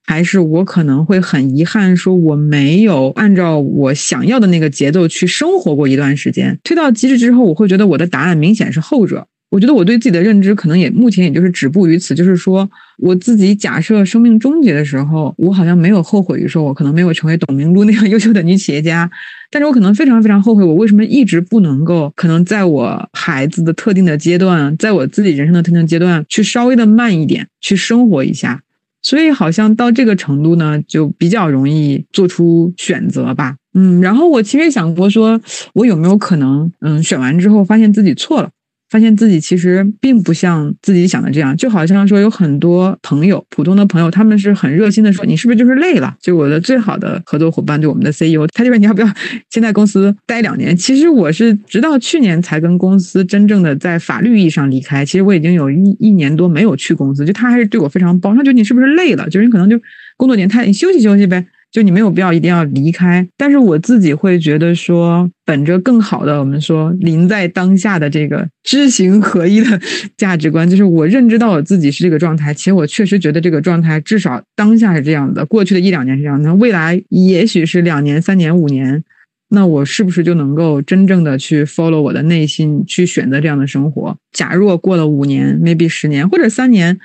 还是我可能会很遗憾，说我没有按照我想要的那个节奏去生活过一段时间。推到极致之后，我会觉得我的答案明显是后者。我觉得我对自己的认知可能也目前也就是止步于此，就是说我自己假设生命终结的时候，我好像没有后悔于说我可能没有成为董明珠那样优秀的女企业家，但是我可能非常非常后悔，我为什么一直不能够可能在我孩子的特定的阶段，在我自己人生的特定阶段去稍微的慢一点去生活一下。所以好像到这个程度呢，就比较容易做出选择吧。嗯，然后我其实想过，说我有没有可能，嗯，选完之后发现自己错了。发现自己其实并不像自己想的这样，就好像说有很多朋友，普通的朋友，他们是很热心的说：“你是不是就是累了？”就我的最好的合作伙伴，对我们的 CEO，他就说：“你要不要 *laughs* 先在公司待两年？”其实我是直到去年才跟公司真正的在法律意义上离开。其实我已经有一一年多没有去公司，就他还是对我非常包。他觉得你是不是累了？就是你可能就工作年太，你休息休息呗。就你没有必要一定要离开，但是我自己会觉得说，本着更好的，我们说临在当下的这个知行合一的价值观，就是我认知到我自己是这个状态，其实我确实觉得这个状态至少当下是这样的，过去的一两年是这样的，未来也许是两年、三年、五年，那我是不是就能够真正的去 follow 我的内心，去选择这样的生活？假若过了五年，maybe 十年或者三年。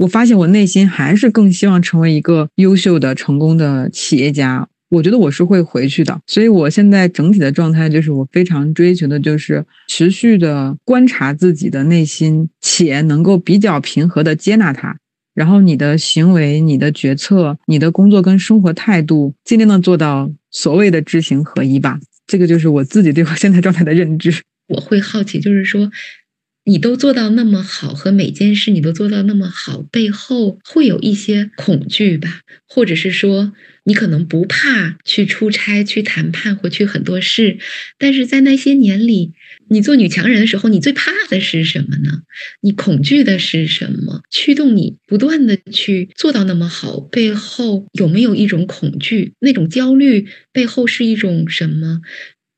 我发现我内心还是更希望成为一个优秀的、成功的企业家。我觉得我是会回去的，所以我现在整体的状态就是我非常追求的，就是持续的观察自己的内心，且能够比较平和的接纳它。然后你的行为、你的决策、你的工作跟生活态度，尽量的做到所谓的知行合一吧。这个就是我自己对我现在状态的认知。我会好奇，就是说。你都做到那么好，和每件事你都做到那么好，背后会有一些恐惧吧？或者是说，你可能不怕去出差、去谈判或去很多事，但是在那些年里，你做女强人的时候，你最怕的是什么呢？你恐惧的是什么？驱动你不断的去做到那么好，背后有没有一种恐惧？那种焦虑背后是一种什么？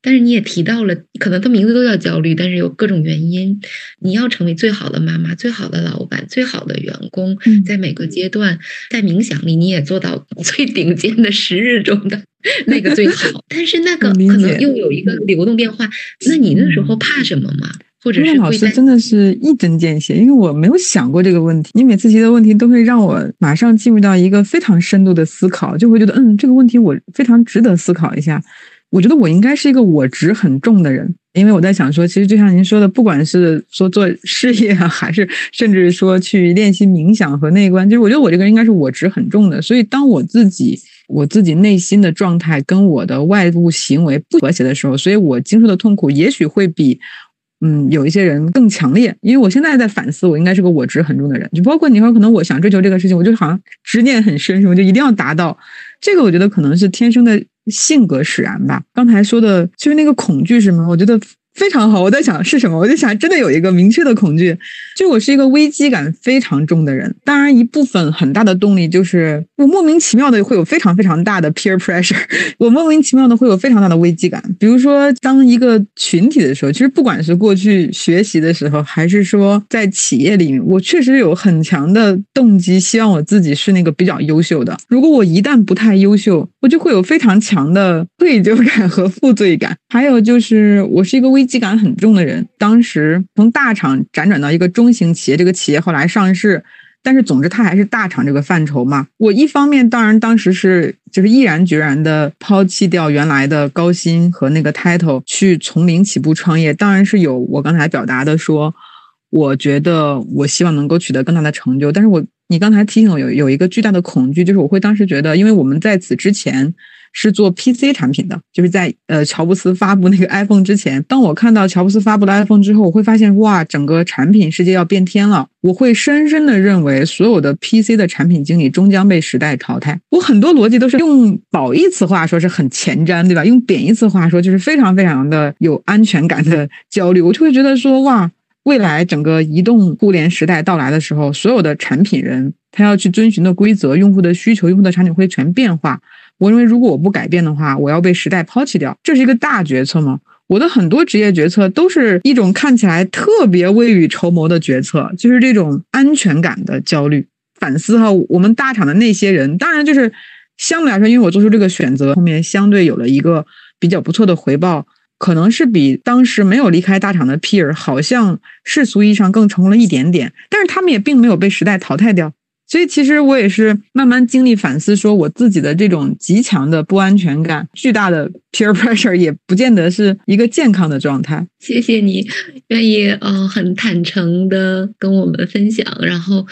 但是你也提到了，可能他名字都叫焦虑，但是有各种原因。你要成为最好的妈妈、最好的老板、最好的员工，在每个阶段，在冥想里你也做到 *laughs* 最顶尖的十日中的 *laughs* 那个最好。但是那个可能又有一个流动变化。那你那时候怕什么吗？或者是老师真的是一针见血，因为我没有想过这个问题。你每次提的问题都会让我马上进入到一个非常深度的思考，就会觉得嗯，这个问题我非常值得思考一下。我觉得我应该是一个我执很重的人，因为我在想说，其实就像您说的，不管是说做事业啊，还是甚至说去练习冥想和内观，就是我觉得我这个人应该是我执很重的。所以当我自己我自己内心的状态跟我的外部行为不和谐的时候，所以我经受的痛苦也许会比嗯有一些人更强烈。因为我现在在反思，我应该是个我执很重的人。就包括你说，可能我想追求这个事情，我就好像执念很深，是吗？就一定要达到这个，我觉得可能是天生的。性格使然吧。刚才说的就是那个恐惧，是吗？我觉得。非常好，我在想是什么，我就想真的有一个明确的恐惧，就我是一个危机感非常重的人。当然，一部分很大的动力就是我莫名其妙的会有非常非常大的 peer pressure，*laughs* 我莫名其妙的会有非常大的危机感。比如说，当一个群体的时候，其实不管是过去学习的时候，还是说在企业里面，我确实有很强的动机，希望我自己是那个比较优秀的。如果我一旦不太优秀，我就会有非常强的愧疚感和负罪感。还有就是，我是一个危。危机感很重的人，当时从大厂辗转到一个中型企业，这个企业后来上市，但是总之它还是大厂这个范畴嘛。我一方面当然当时是就是毅然决然的抛弃掉原来的高薪和那个 title，去从零起步创业，当然是有我刚才表达的说，我觉得我希望能够取得更大的成就。但是我你刚才提醒我有有一个巨大的恐惧，就是我会当时觉得，因为我们在此之前。是做 PC 产品的，就是在呃乔布斯发布那个 iPhone 之前，当我看到乔布斯发布了 iPhone 之后，我会发现哇，整个产品世界要变天了。我会深深的认为，所有的 PC 的产品经理终将被时代淘汰。我很多逻辑都是用褒义词话说是很前瞻，对吧？用贬义词话说就是非常非常的有安全感的焦虑。我就会觉得说哇，未来整个移动互联时代到来的时候，所有的产品人他要去遵循的规则、用户的需求、用户的场景会全变化。我认为，如果我不改变的话，我要被时代抛弃掉，这是一个大决策吗？我的很多职业决策都是一种看起来特别未雨绸缪的决策，就是这种安全感的焦虑。反思哈，我们大厂的那些人，当然就是相对来说，因为我做出这个选择，后面相对有了一个比较不错的回报，可能是比当时没有离开大厂的 peer 好像世俗意义上更成功了一点点，但是他们也并没有被时代淘汰掉。所以，其实我也是慢慢经历反思，说我自己的这种极强的不安全感、巨大的 peer *laughs* pressure，也不见得是一个健康的状态。谢谢你愿意呃很坦诚的跟我们分享。然后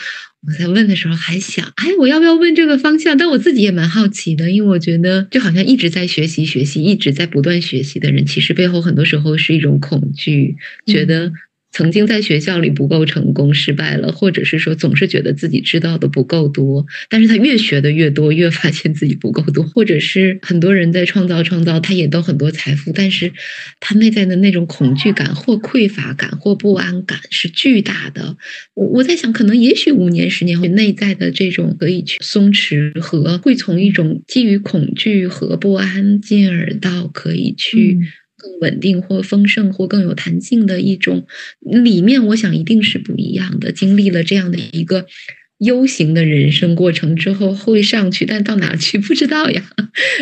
我在问的时候还想，哎，我要不要问这个方向？但我自己也蛮好奇的，因为我觉得就好像一直在学习、学习、一直在不断学习的人，其实背后很多时候是一种恐惧，觉得。曾经在学校里不够成功，失败了，或者是说总是觉得自己知道的不够多，但是他越学的越多，越发现自己不够多，或者是很多人在创造创造，他也都很多财富，但是他内在的那种恐惧感或匮乏感或不安感是巨大的。我我在想，可能也许五年十年后，内在的这种可以去松弛和会从一种基于恐惧和不安，进而到可以去。更稳定或丰盛或更有弹性的一种里面，我想一定是不一样的。经历了这样的一个 U 型的人生过程之后，会上去，但到哪去不知道呀。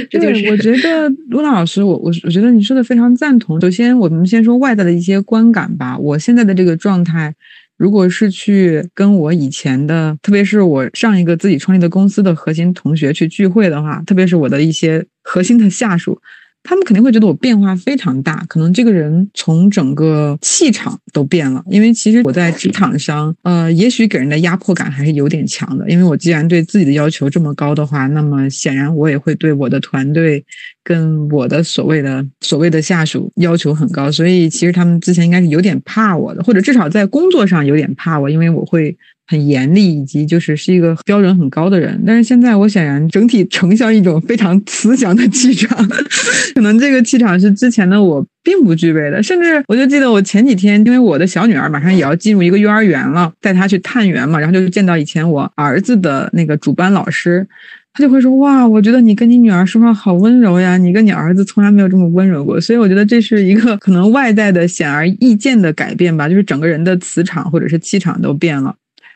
对，我觉得卢娜老师，我我我觉得你说的非常赞同。首先，我们先说外在的一些观感吧。我现在的这个状态，如果是去跟我以前的，特别是我上一个自己创立的公司的核心同学去聚会的话，特别是我的一些核心的下属。他们肯定会觉得我变化非常大，可能这个人从整个气场都变了。因为其实我在职场上，呃，也许给人的压迫感还是有点强的。因为我既然对自己的要求这么高的话，那么显然我也会对我的团队跟我的所谓的所谓的下属要求很高。所以其实他们之前应该是有点怕我的，或者至少在工作上有点怕我，因为我会。很严厉，以及就是是一个标准很高的人，但是现在我显然整体呈现一种非常慈祥的气场，*laughs* 可能这个气场是之前的我并不具备的。甚至我就记得我前几天，因为我的小女儿马上也要进入一个幼儿园了，带她去探园嘛，然后就见到以前我儿子的那个主班老师，他就会说：“哇，我觉得你跟你女儿说话好温柔呀，你跟你儿子从来没有这么温柔过。”所以我觉得这是一个 *laughs* 可能外在的显而易见的改变吧，就是整个人的磁场或者是气场都变了。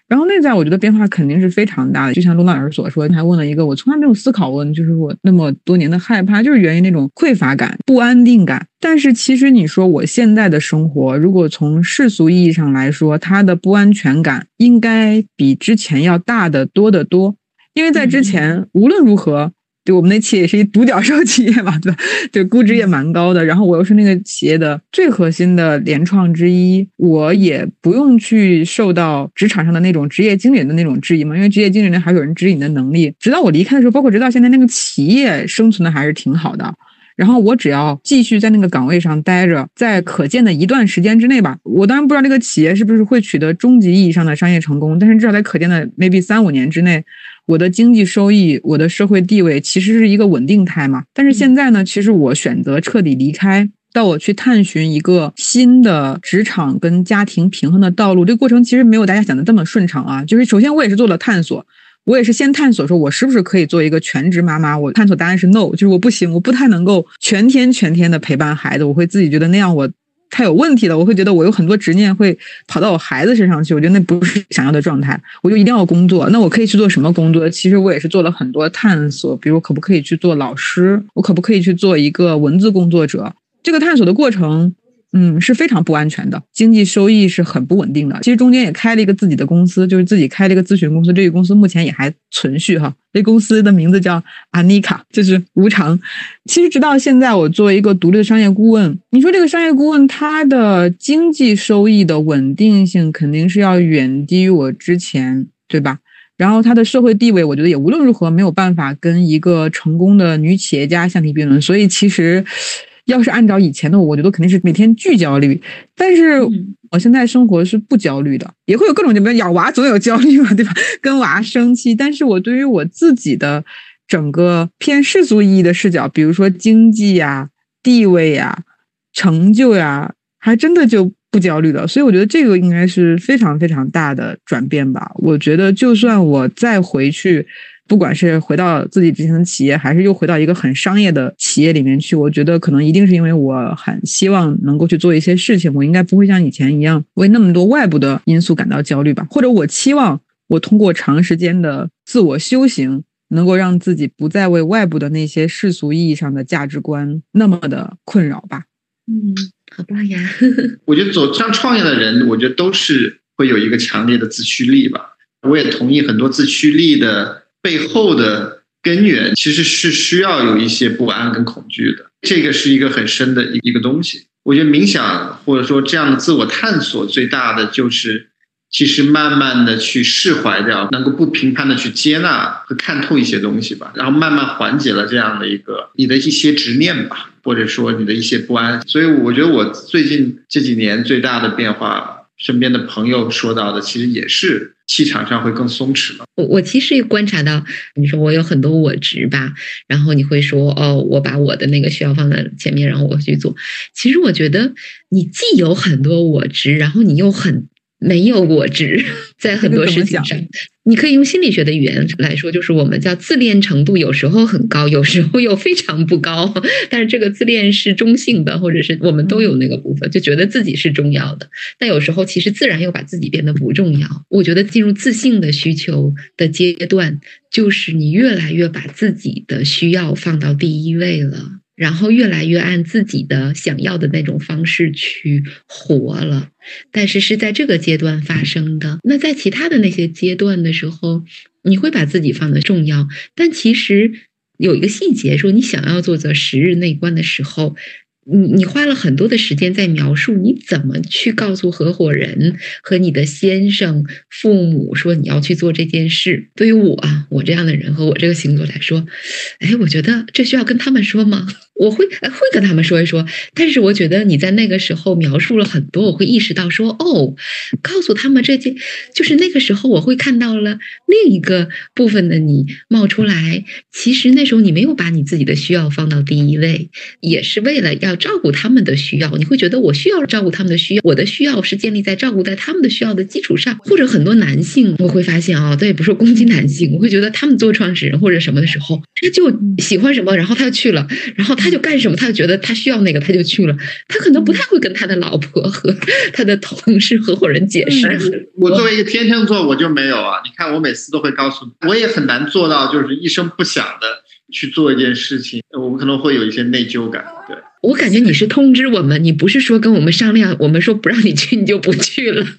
然后内在，我觉得变化肯定是非常大的。就像陆老师所说，还问了一个我从来没有思考过，就是我那么多年的害怕，就是源于那种匮乏感、不安定感。但是其实你说我现在的生活，如果从世俗意义上来说，它的不安全感应该比之前要大得多得多，因为在之前无论如何。对我们那企业也是一独角兽 *laughs* 企业嘛，对吧？对，估值也蛮高的。然后我又是那个企业的最核心的联创之一，我也不用去受到职场上的那种职业经理人的那种质疑嘛，因为职业经理人还有人指引的能力。直到我离开的时候，包括直到现在，那个企业生存的还是挺好的。然后我只要继续在那个岗位上待着，在可见的一段时间之内吧，我当然不知道这个企业是不是会取得终极意义上的商业成功，但是至少在可见的 maybe 三五年之内。我的经济收益，我的社会地位其实是一个稳定态嘛。但是现在呢，其实我选择彻底离开，到我去探寻一个新的职场跟家庭平衡的道路，这个过程其实没有大家想的这么顺畅啊。就是首先我也是做了探索，我也是先探索说，我是不是可以做一个全职妈妈？我探索答案是 no，就是我不行，我不太能够全天全天的陪伴孩子，我会自己觉得那样我。太有问题了，我会觉得我有很多执念会跑到我孩子身上去，我觉得那不是想要的状态，我就一定要工作。那我可以去做什么工作？其实我也是做了很多探索，比如可不可以去做老师，我可不可以去做一个文字工作者？这个探索的过程，嗯，是非常不安全的，经济收益是很不稳定的。其实中间也开了一个自己的公司，就是自己开了一个咨询公司，这个公司目前也还存续哈。这公司的名字叫阿妮卡，就是无偿。其实直到现在，我作为一个独立的商业顾问，你说这个商业顾问他的经济收益的稳定性肯定是要远低于我之前，对吧？然后他的社会地位，我觉得也无论如何没有办法跟一个成功的女企业家相提并论。所以其实。要是按照以前的我，我觉得肯定是每天巨焦虑。但是我现在生活是不焦虑的，也会有各种，就比如养娃总有焦虑嘛，*laughs* 对吧？跟娃生气。但是我对于我自己的整个偏世俗意义的视角，比如说经济呀、地位呀、成就呀，还真的就不焦虑了。所以我觉得这个应该是非常非常大的转变吧。我觉得就算我再回去。不管是回到自己之前的企业，还是又回到一个很商业的企业里面去，我觉得可能一定是因为我很希望能够去做一些事情，我应该不会像以前一样为那么多外部的因素感到焦虑吧？或者我期望我通过长时间的自我修行，能够让自己不再为外部的那些世俗意义上的价值观那么的困扰吧？嗯，好棒呀！*laughs* 我觉得走向创业的人，我觉得都是会有一个强烈的自驱力吧。我也同意很多自驱力的。背后的根源其实是需要有一些不安跟恐惧的，这个是一个很深的一一个东西。我觉得冥想或者说这样的自我探索，最大的就是其实慢慢的去释怀掉，能够不评判的去接纳和看透一些东西吧，然后慢慢缓解了这样的一个你的一些执念吧，或者说你的一些不安。所以我觉得我最近这几年最大的变化。身边的朋友说到的，其实也是气场上会更松弛了。我我其实也观察到，你说我有很多我执吧，然后你会说哦，我把我的那个需要放在前面，然后我去做。其实我觉得你既有很多我执，然后你又很。没有我执，*laughs* 在很多事情上，你可以用心理学的语言来说，就是我们叫自恋程度，有时候很高，有时候又非常不高。*laughs* 但是这个自恋是中性的，或者是我们都有那个部分，就觉得自己是重要的。但有时候其实自然又把自己变得不重要。我觉得进入自信的需求的阶段，就是你越来越把自己的需要放到第一位了。然后越来越按自己的想要的那种方式去活了，但是是在这个阶段发生的。那在其他的那些阶段的时候，你会把自己放的重要，但其实有一个细节，说你想要做则十日内观的时候。你你花了很多的时间在描述你怎么去告诉合伙人和你的先生、父母说你要去做这件事。对于我，我这样的人和我这个星座来说，哎，我觉得这需要跟他们说吗？我会会跟他们说一说，但是我觉得你在那个时候描述了很多，我会意识到说，哦，告诉他们这件，就是那个时候我会看到了另一个部分的你冒出来。其实那时候你没有把你自己的需要放到第一位，也是为了要照顾他们的需要。你会觉得我需要照顾他们的需要，我的需要是建立在照顾在他们的需要的基础上。或者很多男性，我会发现啊，这也不是攻击男性，我会觉得他们做创始人或者什么的时候，他就喜欢什么，然后他就去了，然后他。他就干什么？他就觉得他需要那个，他就去了。他可能不太会跟他的老婆和 *laughs* 他的同事、合伙人解释。我作为一个天秤座，我就没有啊。你看，我每次都会告诉你，我也很难做到，就是一声不响的去做一件事情。我们可能会有一些内疚感。对我感觉你是通知我们，你不是说跟我们商量，我们说不让你去，你就不去了。*laughs*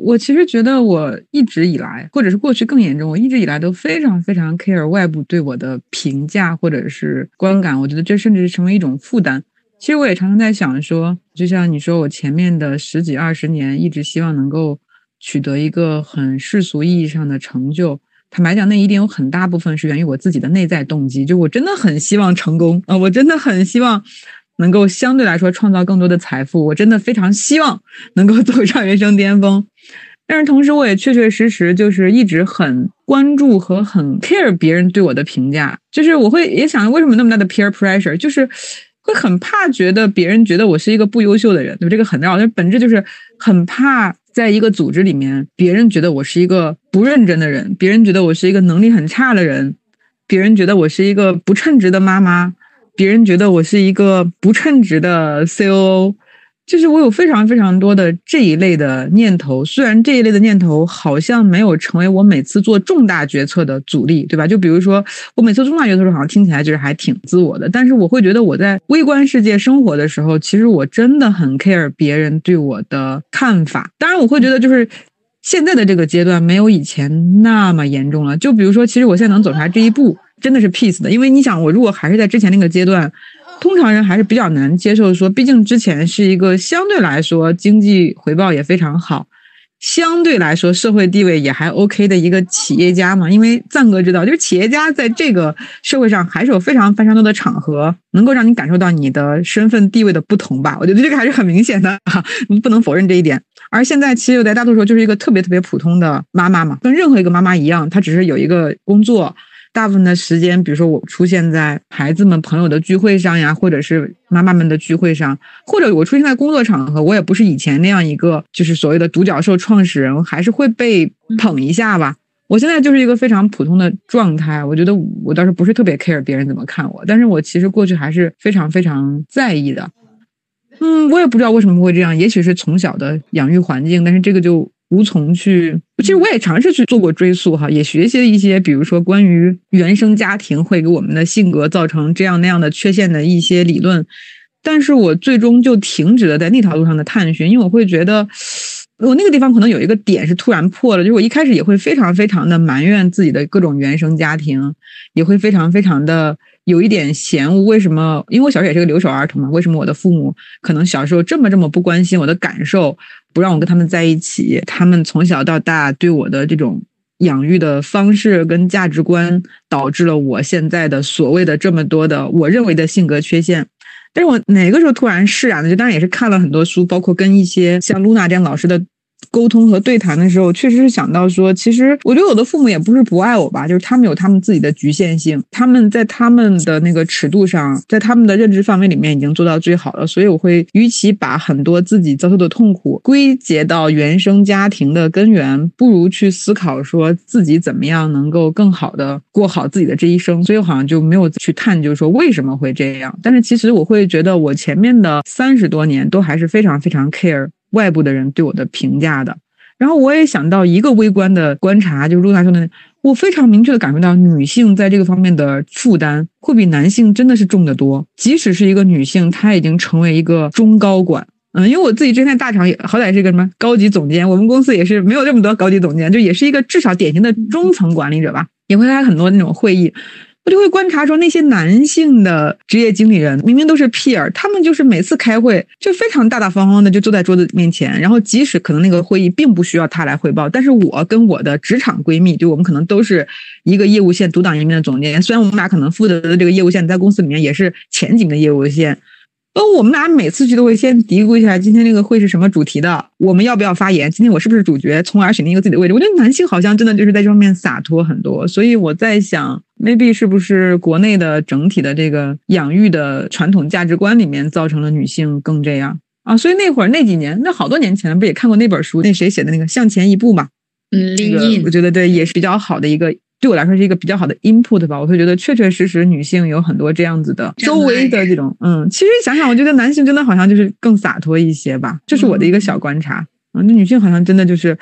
我其实觉得，我一直以来，或者是过去更严重，我一直以来都非常非常 care 外部对我的评价或者是观感。我觉得这甚至是成为一种负担。其实我也常常在想，说就像你说，我前面的十几二十年一直希望能够取得一个很世俗意义上的成就。坦白讲，那一定有很大部分是源于我自己的内在动机，就我真的很希望成功啊，我真的很希望。能够相对来说创造更多的财富，我真的非常希望能够走上人生巅峰。但是同时，我也确确实实就是一直很关注和很 care 别人对我的评价。就是我会也想，为什么那么大的 peer pressure？就是会很怕觉得别人觉得我是一个不优秀的人，对？这个很绕，但本质就是很怕在一个组织里面，别人觉得我是一个不认真的人，别人觉得我是一个能力很差的人，别人觉得我是一个不称职的妈妈。别人觉得我是一个不称职的 COO，就是我有非常非常多的这一类的念头，虽然这一类的念头好像没有成为我每次做重大决策的阻力，对吧？就比如说我每次重大决策的时候，好像听起来就是还挺自我的，但是我会觉得我在微观世界生活的时候，其实我真的很 care 别人对我的看法。当然，我会觉得就是现在的这个阶段没有以前那么严重了。就比如说，其实我现在能走出来这一步，真的是 peace 的，因为你想，我如果还是在之前那个阶段。通常人还是比较难接受，说毕竟之前是一个相对来说经济回报也非常好，相对来说社会地位也还 OK 的一个企业家嘛。因为赞哥知道，就是企业家在这个社会上还是有非常非常多的场合能够让你感受到你的身份地位的不同吧。我觉得这个还是很明显的，你 *laughs* 不能否认这一点。而现在其实我在大多数就是一个特别特别普通的妈妈嘛，跟任何一个妈妈一样，她只是有一个工作。大部分的时间，比如说我出现在孩子们朋友的聚会上呀，或者是妈妈们的聚会上，或者我出现在工作场合，我也不是以前那样一个就是所谓的独角兽创始人，还是会被捧一下吧。我现在就是一个非常普通的状态，我觉得我倒是不是特别 care 别人怎么看我，但是我其实过去还是非常非常在意的。嗯，我也不知道为什么会这样，也许是从小的养育环境，但是这个就。无从去，其实我也尝试去做过追溯哈，也学习了一些，比如说关于原生家庭会给我们的性格造成这样那样的缺陷的一些理论，但是我最终就停止了在那条路上的探寻，因为我会觉得我那个地方可能有一个点是突然破了，就是我一开始也会非常非常的埋怨自己的各种原生家庭，也会非常非常的有一点嫌恶，为什么？因为我小时候也是个留守儿童嘛，为什么我的父母可能小时候这么这么不关心我的感受？不让我跟他们在一起，他们从小到大对我的这种养育的方式跟价值观，导致了我现在的所谓的这么多的我认为的性格缺陷。但是我哪个时候突然释然了？就当然也是看了很多书，包括跟一些像露娜这样老师的。沟通和对谈的时候，确实是想到说，其实我觉得我的父母也不是不爱我吧，就是他们有他们自己的局限性，他们在他们的那个尺度上，在他们的认知范围里面已经做到最好了。所以我会，与其把很多自己遭受的痛苦归结到原生家庭的根源，不如去思考说自己怎么样能够更好的过好自己的这一生。所以我好像就没有去探究说为什么会这样。但是其实我会觉得，我前面的三十多年都还是非常非常 care。外部的人对我的评价的，然后我也想到一个微观的观察，就是露娜说的，我非常明确的感受到女性在这个方面的负担会比男性真的是重得多。即使是一个女性，她已经成为一个中高管，嗯，因为我自己之前大厂也好歹是一个什么高级总监，我们公司也是没有这么多高级总监，就也是一个至少典型的中层管理者吧，也会开很多那种会议。我就会观察说，那些男性的职业经理人明明都是 peer，他们就是每次开会就非常大大方方的就坐在桌子面前，然后即使可能那个会议并不需要他来汇报，但是我跟我的职场闺蜜，就我们可能都是一个业务线独当一面的总监，虽然我们俩可能负责的这个业务线在公司里面也是前几名的业务线。呃，我们俩每次去都会先嘀咕一下，今天这个会是什么主题的？我们要不要发言？今天我是不是主角？从而选定一个自己的位置。我觉得男性好像真的就是在这方面洒脱很多，所以我在想，maybe 是不是国内的整体的这个养育的传统价值观里面造成了女性更这样啊？所以那会儿那几年，那好多年前不也看过那本书？那谁写的那个《向前一步》嘛？嗯，那个我觉得对，也是比较好的一个。对我来说是一个比较好的 input 吧，我会觉得确确实实女性有很多这样子的周围的这种，嗯，其实想想，我觉得男性真的好像就是更洒脱一些吧，这是我的一个小观察，嗯，那女性好像真的就是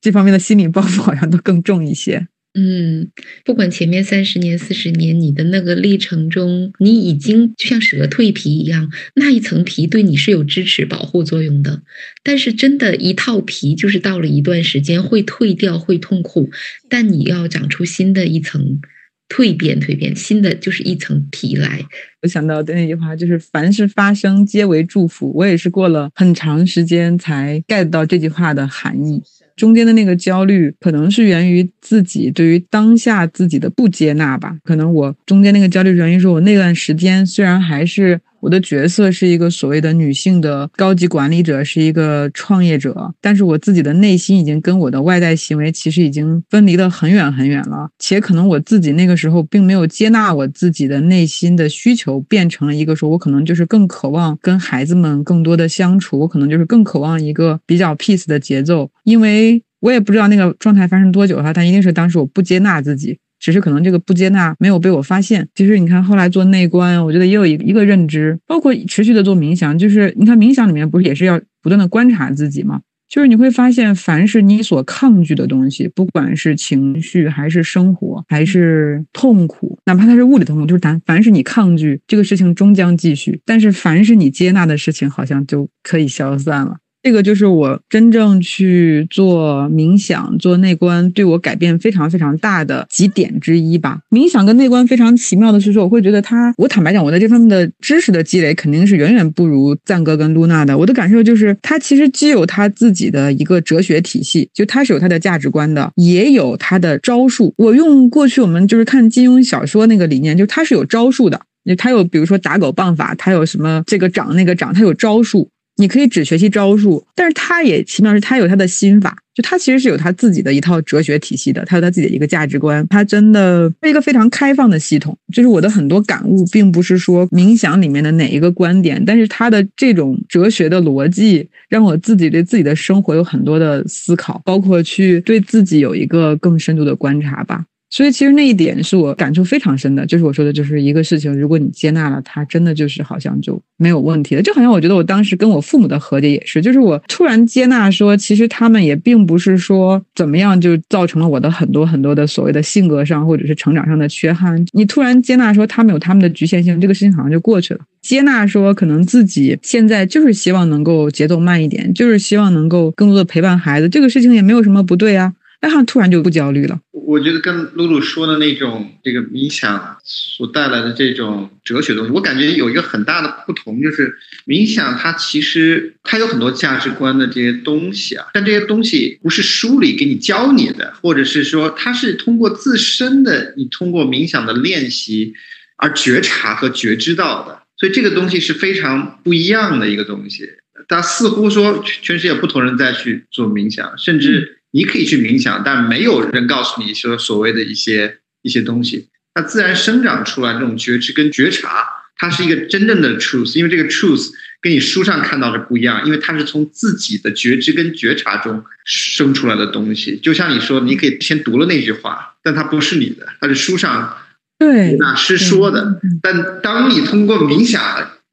这方面的心理包袱好像都更重一些。嗯，不管前面三十年、四十年，你的那个历程中，你已经就像蛇蜕皮一样，那一层皮对你是有支持保护作用的。但是，真的，一套皮就是到了一段时间会退掉，会痛苦。但你要长出新的一层蜕变，蜕变新的就是一层皮来。我想到的那句话就是“凡事发生皆为祝福”，我也是过了很长时间才 get 到这句话的含义。中间的那个焦虑，可能是源于自己对于当下自己的不接纳吧。可能我中间那个焦虑源于说，我那段时间虽然还是。我的角色是一个所谓的女性的高级管理者，是一个创业者，但是我自己的内心已经跟我的外在行为其实已经分离的很远很远了，且可能我自己那个时候并没有接纳我自己的内心的需求，变成了一个说，我可能就是更渴望跟孩子们更多的相处，我可能就是更渴望一个比较 peace 的节奏，因为我也不知道那个状态发生多久哈，但一定是当时我不接纳自己。只是可能这个不接纳没有被我发现。其实你看后来做内观，我觉得也有一一个认知，包括持续的做冥想，就是你看冥想里面不是也是要不断的观察自己吗？就是你会发现，凡是你所抗拒的东西，不管是情绪，还是生活，还是痛苦，哪怕它是物理痛苦，就是凡凡是你抗拒这个事情，终将继续；但是凡是你接纳的事情，好像就可以消散了。这个就是我真正去做冥想、做内观，对我改变非常非常大的几点之一吧。冥想跟内观非常奇妙的是说，我会觉得它，我坦白讲，我在这方面的知识的积累肯定是远远不如赞哥跟露娜的。我的感受就是，他其实既有他自己的一个哲学体系，就他是有他的价值观的，也有他的招数。我用过去我们就是看金庸小说那个理念，就他是有招数的，他有比如说打狗棒法，他有什么这个掌那个掌，他有招数。你可以只学习招数，但是他也奇妙是，他有他的心法，就他其实是有他自己的一套哲学体系的，他有他自己的一个价值观，他真的是一个非常开放的系统。就是我的很多感悟，并不是说冥想里面的哪一个观点，但是他的这种哲学的逻辑，让我自己对自己的生活有很多的思考，包括去对自己有一个更深度的观察吧。所以其实那一点是我感触非常深的，就是我说的，就是一个事情，如果你接纳了它，真的就是好像就没有问题了。就好像我觉得我当时跟我父母的和解也是，就是我突然接纳说，其实他们也并不是说怎么样就造成了我的很多很多的所谓的性格上或者是成长上的缺憾。你突然接纳说他们有他们的局限性，这个事情好像就过去了。接纳说可能自己现在就是希望能够节奏慢一点，就是希望能够更多的陪伴孩子，这个事情也没有什么不对啊。哎，好像突然就不焦虑了。我觉得跟露露说的那种这个冥想所带来的这种哲学东西，我感觉有一个很大的不同，就是冥想它其实它有很多价值观的这些东西啊，但这些东西不是书里给你教你的，或者是说它是通过自身的你通过冥想的练习而觉察和觉知到的，所以这个东西是非常不一样的一个东西。但似乎说全世界不同人在去做冥想，甚至。你可以去冥想，但没有人告诉你说所谓的一些一些东西，它自然生长出来这种觉知跟觉察，它是一个真正的 truth，因为这个 truth 跟你书上看到的不一样，因为它是从自己的觉知跟觉察中生出来的东西。就像你说，你可以先读了那句话，但它不是你的，它是书上对那师说的。但当你通过冥想，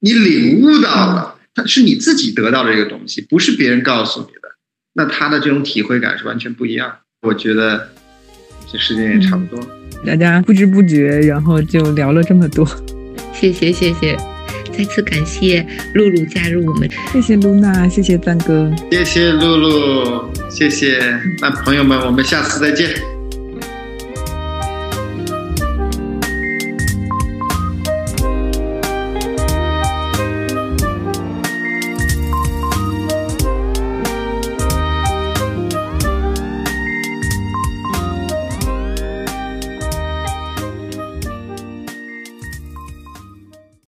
你领悟到了，它是你自己得到的这个东西，不是别人告诉你的。那他的这种体会感是完全不一样。我觉得这时间也差不多，大家不知不觉，然后就聊了这么多。*laughs* 谢谢谢谢，再次感谢露露加入我们。谢谢露娜，谢谢赞哥，谢谢露露，谢谢。那朋友们，我们下次再见。